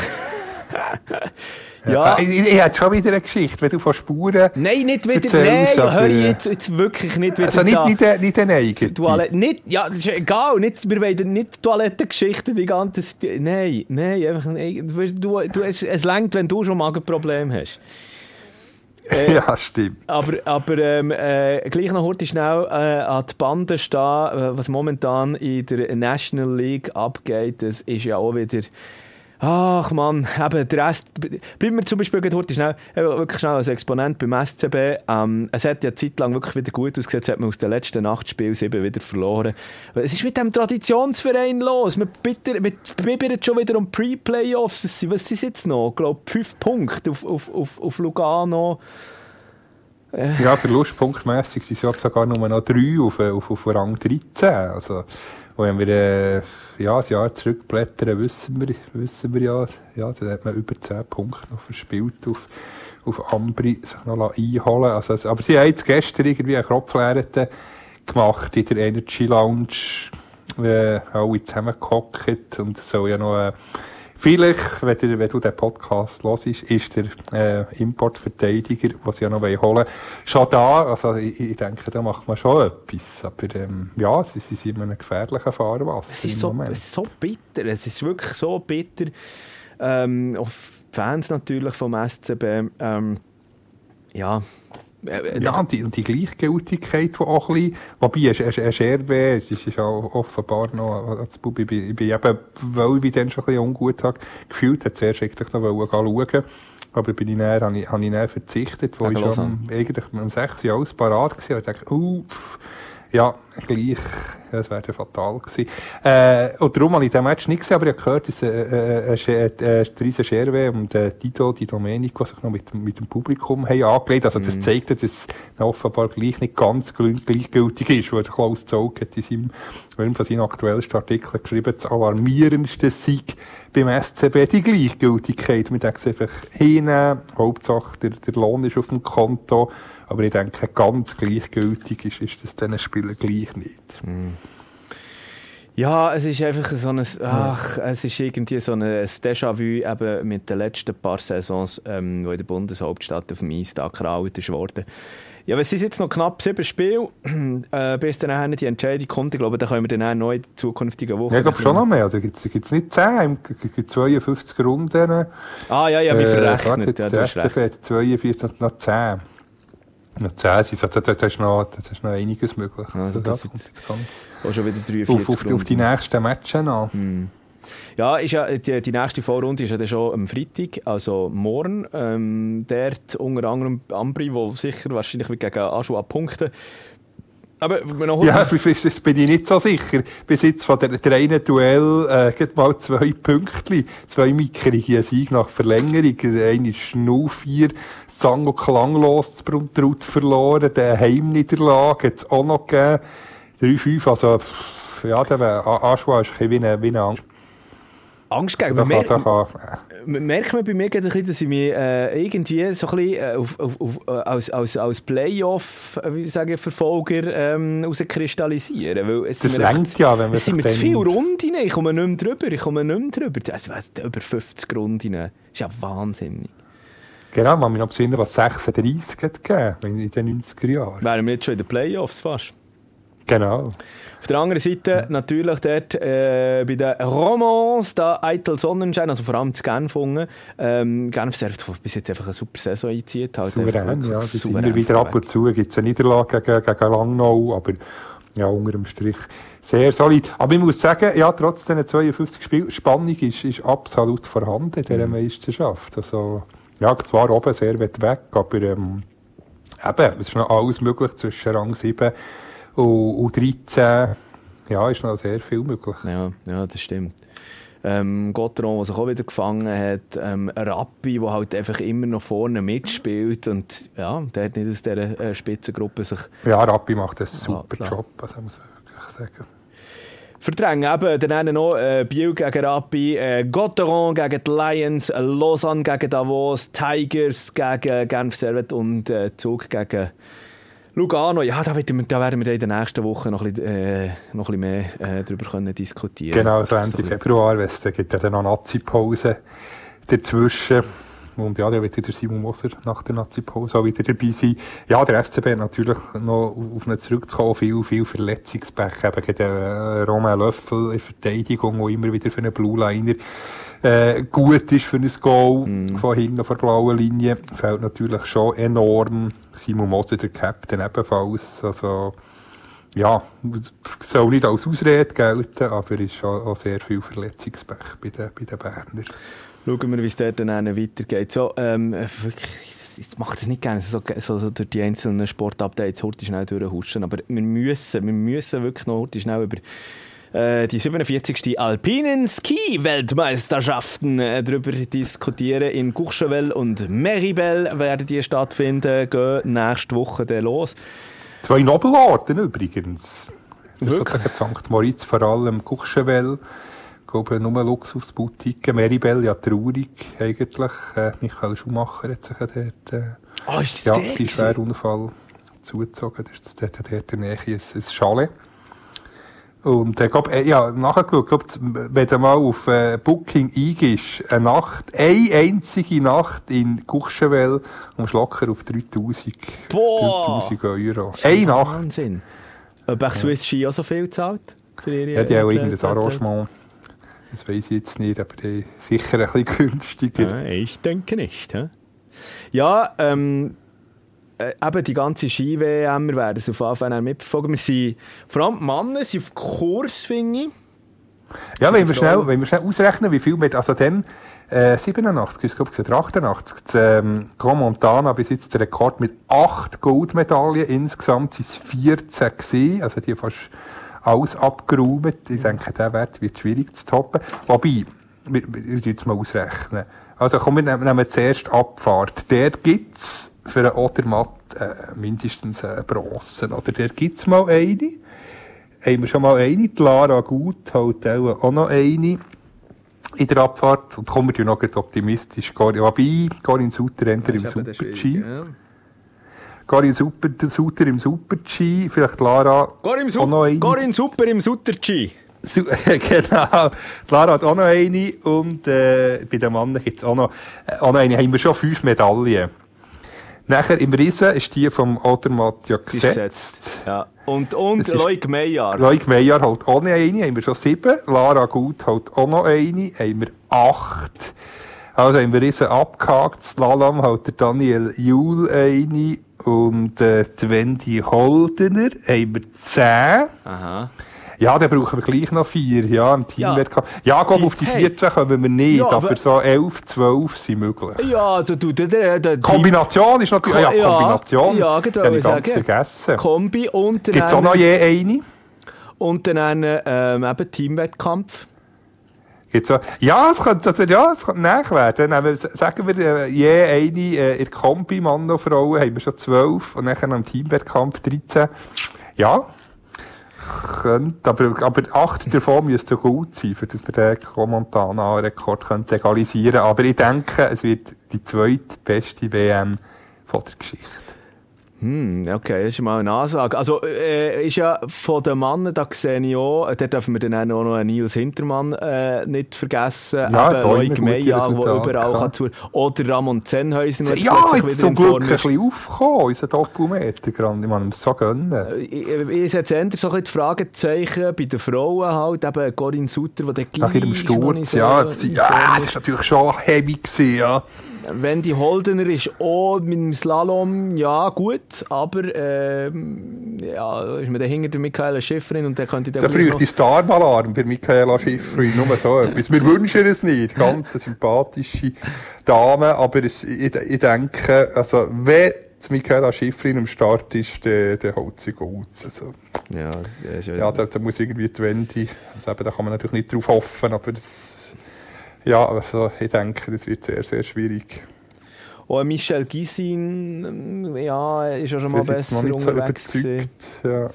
Ja. ja. Ich, ich, ich hätte schon wieder eine Geschichte, wenn du von Spuren... Nein, nicht wieder. Erzähl's, Nein, hör ich äh, jetzt, jetzt wirklich nicht wieder Also nicht, da. nicht, nicht eine eigene. Toilette, nicht, ja, das ist egal, nicht, wir wollen nicht Toilettengeschichten, die ganze, nein, nein, einfach, nein, du, du, es, es längt, wenn du schon Magenprobleme hast. Äh, Ja, stimmt. Aber, aber ähm, äh, gleich noch heute schnell äh, an die Bande stehen, was momentan in der National League abgeht, das ist ja auch wieder... Ach man, eben, der Rest, bleiben wir zum Beispiel heute schnell, äh, wirklich schnell als Exponent beim SCB. Ähm, es hat ja eine Zeit lang wirklich wieder gut ausgesehen, jetzt hat man aus den letzten acht Spielen sieben wieder verloren. Es ist mit dem Traditionsverein los, man bibbert schon wieder um Pre-Playoffs, was ist jetzt noch? Ich glaube, fünf Punkte auf, auf, auf, auf Lugano. Ja, verlustpunktmässig sind es sogar nur noch drei auf, auf, auf Rang 13. Also, und wenn wir äh, ja, ein Jahr zurückblättern, wissen wir, wissen wir ja, ja, dann hat man über 10 Punkte noch verspielt auf, auf Ambri sich noch einholen. Also, aber sie haben jetzt gestern irgendwie eine Kropflehrte gemacht in der Energy Lounge, äh, alle zusammengehockt und soll ja noch äh, Vielleicht, wenn, der, wenn du den Podcast hörst, ist der äh, Importverteidiger, den sie ja noch holen wollen, schon da. Also ich, ich denke, da macht man schon etwas. Aber ähm, ja, sie, sie sind in einem gefährlichen Fahrwasser Es ist, so, Moment. es ist so bitter. Es ist wirklich so bitter. Ähm, auch Fans natürlich vom SCB. Ähm, ja. Äh, Ja, und die, und die Gleichgültigkeit, die auch ein bisschen, wobei, ein, ein, ein Scherbe, das ist auch offenbar noch, als Bub, ich bin, ich bin eben, weil ich mich dann schon ein bisschen ungut habe, gefühlt, hat zuerst eigentlich noch wollen gehen schauen, aber bin ich näher, habe ich, habe ich näher verzichtet, wo ich schon eigentlich um 6 Uhr alles parat war, und dachte, uh, pff, ja, gleich, das wäre fatal gewesen. Äh, und darum habe ich den Match nicht gesehen, aber ich habe gehört, dass äh, äh, äh, Riese Scherwe und äh, Tito, die Domenico, sich noch mit, dem- mit dem Publikum haben angelegt. Also das zeigt, dass es offenbar gleich nicht ganz gl- gleichgültig ist, weil der Klaus Zog hat in seinem, einem von seinen aktuellsten Artikeln geschrieben, das alarmierendste Sieg beim SCB, die Gleichgültigkeit. Wir denken einfach hinnehmen, Hauptsache der, der Lohn ist auf dem Konto, aber ich denke, ganz gleichgültig ist, ist das diesen Spielern gleich nicht. Ja, es ist einfach so ein, ach, es ist irgendwie so ein Déjà-vu eben mit den letzten paar Saisons, ähm, wo in der Bundeshauptstadt auf dem Eis da gekraut ist worden. Ja, aber es sind jetzt noch knapp sieben Spiele, <clears throat> äh, bis dann nachher die Entscheidung kommt. Ich glaube, da können wir dann auch noch in den zukünftigen Wochen... Ja, ich glaube schon noch mehr. Da gibt es nicht 10, es gibt 52 Runden. Ah, ja, ja, mich Äh, verrechnet. Ja, du hast der recht. FCB hat 42 und noch 10. Noch 10 sind also, da, da, ist noch, ist noch einiges möglich. Also, das sind- jetzt ganz Auch schon wieder 43 auf, auf, auf die nächsten Matches an. Ja, ist ja, die, die nächste Vorrunde ist ja dann schon am Freitag, also morgen. Ähm, dort unter anderem Ambri, der sicher wahrscheinlich gegen Aschua punkten. Aber noch Ja, <laughs> <laughs> das bin ich nicht so sicher. Bis jetzt von der, der einen Duell äh, mal zwei Pünktchen, zwei mickrige Sieg nach Verlängerung. Der eine ist 0-4, sang und klanglos zu Bruntraut verloren. Der Heimniederlage hat es auch noch gegeben. 3-5, also pff, ja, der wär- A- Aschua ist ein bisschen wie eine, wie eine Angst. Angst gegen. Man merkt, kann, merkt man bei mir gerade ein bisschen, dass ich mich äh, irgendwie so ein bisschen äh, auf, auf, auf, äh, als, als, als Playoff, äh, ähm, rauskristallisieren. Weil es Das lenkt ja, wenn man Es sind mir zu viele Runden, ich komme nicht mehr drüber, ich komme nicht mehr drüber. Also, über 50 Runden, das ist ja wahnsinnig. Genau, man noch besinnen, was 36 hat gegeben in den 90er Jahren. Wären wir jetzt schon in den Playoffs fast? Genau. Auf der anderen Seite natürlich dort äh, bei den Romans, da Eitel Sonnenschein, also vor allem zu Genf unten. Ähm, Genf servt bis jetzt einfach eine super Saison einzieht. Halt souverän, ja. Souverän immer wieder ab und zu gibt es eine Niederlage gegen, gegen Langnau, aber ja, unter dem Strich sehr solid. Aber ich muss sagen, ja, trotz diesen 52 Spielen, Spannung ist, ist absolut vorhanden in dieser mhm. Meisterschaft. Also, ja, zwar oben sehr weit weg, aber ähm, eben, es ist noch alles möglich zwischen Rang 7 und, und 13. Ja, ist noch sehr viel möglich. Ja, ja das stimmt. Ähm, Gotteron, der sich auch wieder gefangen hat, ähm, Rappi, der halt einfach immer noch vorne mitspielt und ja, der hat nicht aus dieser äh, Spitzengruppe sich... Ja, Rappi macht einen super Job, also muss man wirklich sagen. Verdrängen. Eben, dann noch äh, Biel gegen Rappi, äh, Gotteron gegen die Lions, Lausanne gegen Davos, Tigers gegen Genf Servet und äh, Zug gegen Lugano, ja, da werden wir, da werden wir in den nächsten Wochen noch ein bisschen, äh, noch ein bisschen mehr äh, darüber können diskutieren. Genau, so Ende Februar, es gibt ja dann noch Nazi-Pause dazwischen. Und ja, da wird wieder Simon Moser nach der Nazi-Pause auch wieder dabei sein. Ja, der FCB hat natürlich noch auf ihn zurückzukommen, viel, viel Verletzungspech. Eben gegen den äh, Romain Löffel in der Verteidigung, der immer wieder für einen Blue Liner äh, gut ist für ein Goal mm. von hinten von der blauen Linie. Fällt natürlich schon enorm. Simon Moser, der Captain ebenfalls. Also, ja, soll nicht als Ausrede gelten, aber ist auch, auch sehr viel Verletzungspech bei den, bei den Bernern. Schauen wir, wie es dort dann weitergeht. So, ähm, ich mache das nicht gerne, so, so, so durch die einzelnen Sportupdates heute schnell durchhuschen, aber wir müssen, wir müssen wirklich noch heute schnell über äh, die 47. Alpinen Ski-Weltmeisterschaften äh, darüber diskutieren. In Courchevel und Meribel werden die stattfinden, gehen nächste Woche dann los. Zwei Nobelarten übrigens. Wirklich? St. Moritz, vor allem Courchevel. Ich glaube, nur Luxusboutique. Meribel, ja traurig eigentlich. Äh, Michael Schumacher hat sich dort... Äh, oh, ist das ja, sein schwerer Unfall zugezogen. Das ist dort, dort in der Nähe ein, Chalet. Und äh, glaub, äh, ja, nachgeschaut, glaub, wenn du mal auf äh, Booking eingibst, eine Nacht, eine einzige Nacht in Courchevel am Schlocker auf 3000, Boah. 3000 Euro. Eine Nacht. Wahnsinn. Ob ja. Swiss Ski auch so viel zahlt? Für ihre ja, die haben irgendein Arrangement. Das weiß ich jetzt nicht, aber die sicher ein bisschen günstiger. Ja, ich denke nicht. He? Ja, ähm, äh, eben die ganze Ski-WM, wir werden es auf Fall mitverfolgen. Wir sind, vor allem die Männer sind auf Kurs, finde ich. Ja, wenn wir, schnell, wenn wir schnell ausrechnen, wie viel mit, also dann, äh, 87, ich glaube, 88, das, ähm, Grand Montana bis jetzt der Rekord mit 8 Goldmedaillen, insgesamt sind es 14 gewesen, also die fast alles abgeräumt. Ich denke, der Wert wird schwierig zu toppen. Wobei, wir, wir, wir jetzt mal ausrechnen. Also komm, wir nehmen, nehmen zuerst Abfahrt. Dort gibt's für einen Odermatt äh, mindestens eine Bronze. Oder der gibt es mal eine. Haben wir schon mal eine. Die Lara Gut halt auch noch eine in der Abfahrt. Und kommen wir noch optimistisch. Wobei, Corinne Sutter im Super-G. Corinne Super, Sutter im Super-G. Vielleicht Lara Corinne, Su Corinne Super im Super-G. <laughs> genau. Lara hat auch noch eine. Und äh, bei den Männern gibt es auch noch, äh, auch noch eine. Haben wir schon fünf Medaillen. Nachher im Riesen ist die vom Odermatt ja gesetzt. gesetzt. Ja. Und, und Loic Meyer. Loic Meyer halt auch noch eine, haben wir schon sieben. Lara Gut halt auch noch eine, haben wir acht. Also haben wir Riesen abgehakt. Slalom halt der Daniel Juhl eine und äh, die Wendy Holdener haben wir zehn. Aha. Ja, dann brauchen wir gleich noch vier, ja, im Teamwettkampf. Ja, ja komm, auf die 14 kommen wir nicht, ja, aber so 11, 12 sind möglich. Ja, also du, der, der, der Kombination ist natürlich, Ko ja, Kombination. Ja, genau, ich ganz vergessen. Kombi und dann... Gibt's auch noch je eine? Und dann ähm, eben Teamwettkampf. Auch, ja, es könnte, also, ja, es könnte nach werden. Dann sagen wir, äh, je eine äh, in Kombi, Mann und Frauen, haben wir schon 12 und dann am Teamwettkampf 13. Ja, könnte, aber, aber acht davon müssten gut sein, für dass wir den Montana-Rekord egalisieren können. Aber ich denke, es wird die zweitbeste WM von der Geschichte. Hm, okay, das ist mal eine Ansage. Also, äh, ist ja von den Männern, da sehe ich auch, da dürfen wir dann auch noch einen Nils Hintermann äh, nicht vergessen. Ja, Eben Loic Meyer, der überall kann zu. Oder Ramon Zenhäuser, der Ja, plötzlich wieder zum in Glück Form ein ist. bisschen aufgekommen, unser Doppelmeter, Grand. Ich muss ihm so gönnen. Ich, ich setze eher so ein bisschen die Fragezeichen bei den Frauen halt, eben Corinne Sutter, die dann Nach ihrem gleich noch nicht Sturz, ja. Ja, das ist natürlich schon heavy gewesen, ja. Wendy Holdener ist auch mit dem Slalom, ja, gut, aber ähm, ja, ist man dann hinter der Michaela Schifferin und der könnte dann Da bräuchte ich Star-Alarm bei Michaela Schifferin, nur so etwas. Wir wünschen es nicht, ganz eine sympathische Dame, aber ich, ich denke, also, wenn Michaela Schifferin am Start ist, dann, dann holt sie gut. Also, Ja, ja, ja, da, da muss irgendwie die Wendy, also eben, da kann man natürlich nicht drauf hoffen, aber das, ja, also, ich denke, das wird sehr, sehr schwierig. Auch Michel Gisin, ähm, ja, ist ja schon mal besser noch so unterwegs überzeugt. Ja.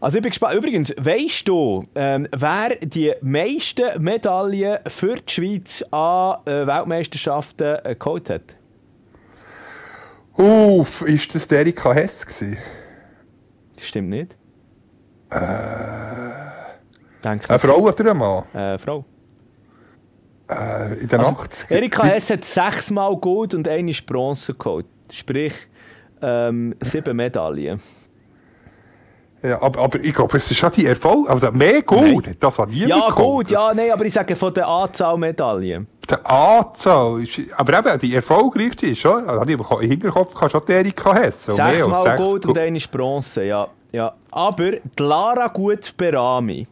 Also ich bin gespannt. Übrigens, weißt du, ähm, wer die meisten Medaillen für die Schweiz an äh, Weltmeisterschaften äh, geholt hat? Uff, ist das der Erika Hess gewesen? Das stimmt nicht. Äh. Denke Eine Frau oder ein Mann? Äh, Frau. Äh, in den Also, 80 Erika Hess hat sechsmal Gold und eine Bronze geholt. Sprich, ähm, sieben Medaillen. Ja, aber, aber ich glaube, es ist schon die Erfolg. Also mehr gut, Nein. das hat niemand Ja, gut, ja, nein, aber ich sage von der Anzahl Medaillen. Die Anzahl ist, aber eben, die erfolgreichste ist schon, also ich im Hinterkopf kann schon die Erika Hess. Sechsmal sechs Gold und eine Bronze, ja. ja. Aber die Lara Gut Berami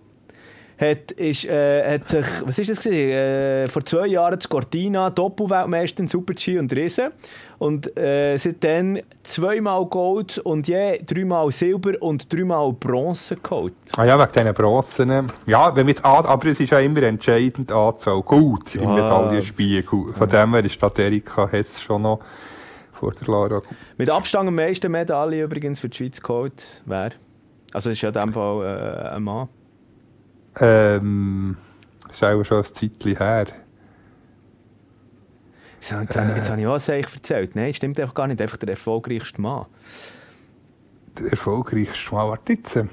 hat, ist, äh, hat sich, was ist das gewesen? Äh, vor zwei Jahren zu Cortina Doppelweltmeisterin Super-G und Riesen und äh, seitdem zweimal Gold und je dreimal Silber und dreimal Bronze geholt. Ah ja, wegen diesen Bronzen. Ja, wenn wir jetzt, aber es ist ja immer entscheidend Anzahl. Gut, im Ja. Medaillenspiegel. Von dem her ist die Erika Hess schon noch vor der Lara. Mit Abstand am meisten Medaillen übrigens für die Schweiz geholt. Wer? Also es ist ja in dem Fall äh, ein Mann. Ähm, das ist auch schon ein Zeitchen her. So, Jetzt, ich- jetzt habe ich was eigentlich erzählt. Nein, stimmt einfach gar nicht. Einfach der erfolgreichste Mann. Der erfolgreichste Mal, warte jetzt. Ähm,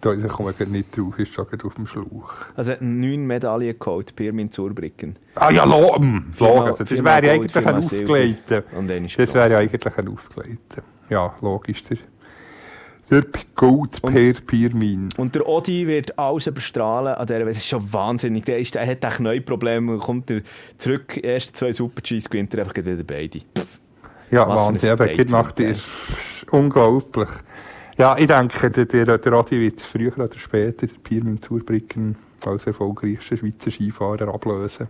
da ich komme ich gerade nicht drauf, ist schon auf dem Schlauch. Also er hat neun Medaillen geholt, Pirmin Zurbrücken. Ah ja, lo, Viermal- logisch. Das wäre ja eigentlich ein Aufgeleiter. Das wäre ja eigentlich ein Aufgeleiter. Ja, logisch. Der, der Gold per Pirmin. Und der Odi wird alles überstrahlen an dieser. Das ist schon wahnsinnig. Der, ist, der hat ein Knäuproblem, kommt er zurück, erste zwei Super-Gs gewinnt er einfach wieder beide. Pff. Ja, Was Wahnsinn. Aber geht nach dir. Unglaublich. Ja, ich denke, der, der, der Adi wird früher oder später den Pirmin Zurbrücken als erfolgreichster Schweizer Skifahrer ablösen.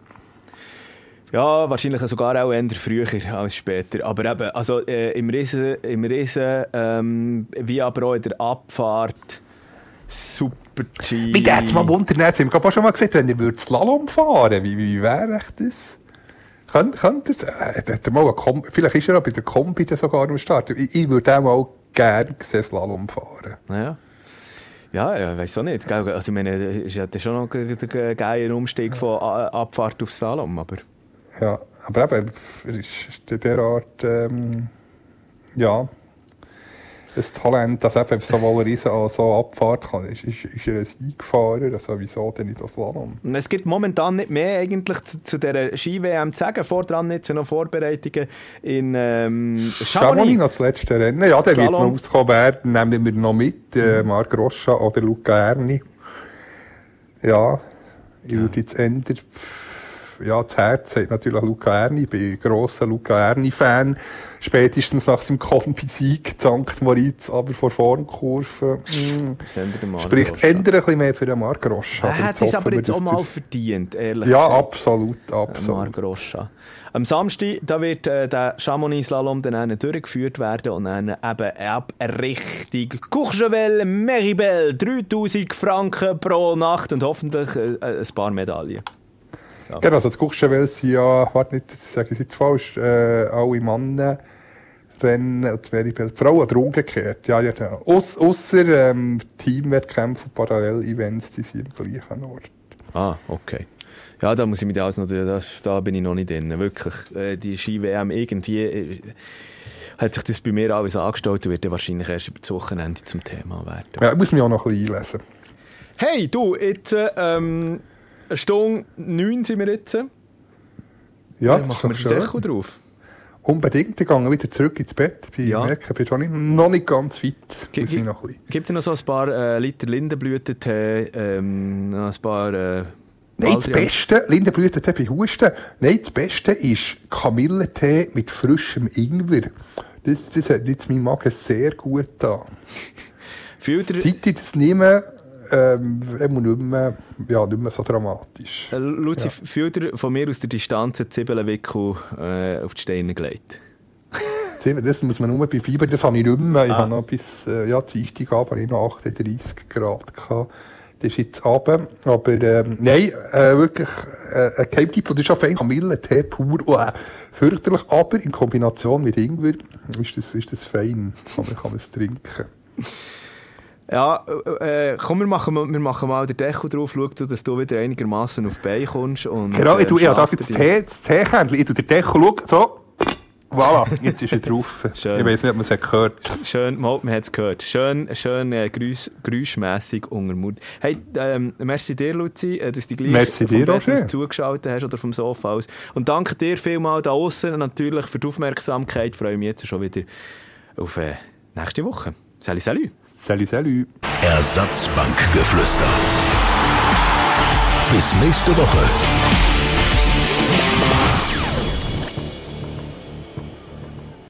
Ja, wahrscheinlich sogar auch eher früher als später. Aber eben, also äh, im Riesen, im Riesen ähm, wie aber auch in der Abfahrt, Super-G. Mich würde mal wundern, jetzt haben wir schon mal gesagt, wenn ihr würdet Slalom fahren wie, wie wäre das? Könnt, könnt ihr, äh, mal Kombi, vielleicht ist er auch bei der Kombi sogar am Start. Ich, ich würde auch mal gerne Slalom fahren. Ja. Ja, ja, weiß auch nicht. Also, ich meine, das ist ja schon noch ein geiler Umstieg von Abfahrt auf Slalom, aber... Ja, aber eben, er ist der- derart, ähm, ja, ein Talent, dass eben sowohl Riesen als auch Abfahrt kann. Ist, ist, ist er ein Siegfahrer, also wieso denn nicht das Slalom? Es gibt momentan nicht mehr eigentlich zu, zu dieser Ski-WM zu sagen. Vordran jetzt noch Vorbereitungen in ähm, Chamonix Chamonix. noch das letzte Rennen. Ja, der wird noch auskommen werden. Nehmen wir noch mit. Äh, Marc Rocha oder Luca Erni. Ja, ich würde jetzt ändern. Ja, das Herz sagt natürlich Luca Erni. Ich bin ein grosser Luca Erni-Fan. Spätestens nach seinem Kombi-Sieg St. Moritz, aber vor Sender der Marc spricht ändern ein bisschen mehr für den Marc Rocha. Er hat es aber jetzt auch mal verdient, ehrlich Ja, gesagt. absolut, absolut. Marc Rocha. Am Samstag da wird äh, der Chamonix-Slalom dann durchgeführt werden und dann eben ab richtig Courchevel, Meribel, 3000 Franken pro Nacht und hoffentlich äh, ein paar Medaillen. Genau, also das Courchevel sind ja, warte nicht, sage ich jetzt falsch, äh, alle Männer Rennen und die Meribel Frauen oder umgekehrt. Ja, ja, genau. Aus, ausser ähm, Teamwettkämpfe und Parallel-Events, die sind im gleichen Ort. Ah, okay. Ja, da muss ich mich noch, da, da bin ich noch nicht drin. Wirklich. Äh, die Ski-WM irgendwie, äh, hat sich das bei mir alles angestellt und wird dann wahrscheinlich erst über das Wochenende zum Thema werden. Ja, ich muss mich auch noch ein bisschen einlesen. Hey, du, jetzt, äh, ähm, eine Stunde neun sind wir jetzt. Ja, Dann machen wir den Deckel schön. drauf. Unbedingt, ich gehe wieder zurück ins Bett. Ich Ja. merke, ich bin schon noch nicht ganz ein bisschen. Gibt es noch so ein paar äh, Liter Lindenblütentee, ähm, noch ein paar... Äh, Nein, das Beste, Lindenblütentee bei Husten, nein, das Beste ist Kamillentee mit frischem Ingwer. Das, das hat jetzt meinem Magen sehr gut. Filter, Seit ich das nehme, ähm, immer nicht mehr, ja, nicht mehr so dramatisch. äh, Luzi, Filter von mir aus der Distanz einen Zwiebelnwickel äh, auf die Steine gelegt. Das muss man nur bei Fieber, das habe ich nicht mehr. Ich Ah. habe noch bis, äh, ja, Dienstagabend habe ich noch 38 Grad gehabt. Das ist jetzt runter. Aber, ähm, nein, äh, wirklich, äh, ein Geheimtipp, das ist auch fein Kamillentee pur, oh, äh, fürchterlich, aber in Kombination mit Ingwer ist das, ist das fein. Kann man, kann man es trinken. Ja, äh, komm, wir machen, wir machen mal den Deckel drauf, schau du, dass du wieder einigermaßen auf die Beine kommst. Und, Genau, ich äh, tue, schaff das Tee, das Teekännchen, ich tue den Deckel, schau, so. Voilà, jetzt ist er drauf. <laughs> Schön. Ich weiß nicht, ob man es hat gehört. Schön, mal, man hat es gehört. Schön, schön äh, geräusch, geräuschmässig unter Mund. Hey, ähm, merci dir, Luzi, äh, dass du gleich Merci vom dir, Bett aus zugeschaltet hast oder vom Sofa aus. Und danke dir vielmal da außen natürlich für die Aufmerksamkeit. Ich freue mich jetzt schon wieder auf äh, nächste Woche. Salut, salut. Salut, salut. Ersatzbankgeflüster. Bis nächste Woche.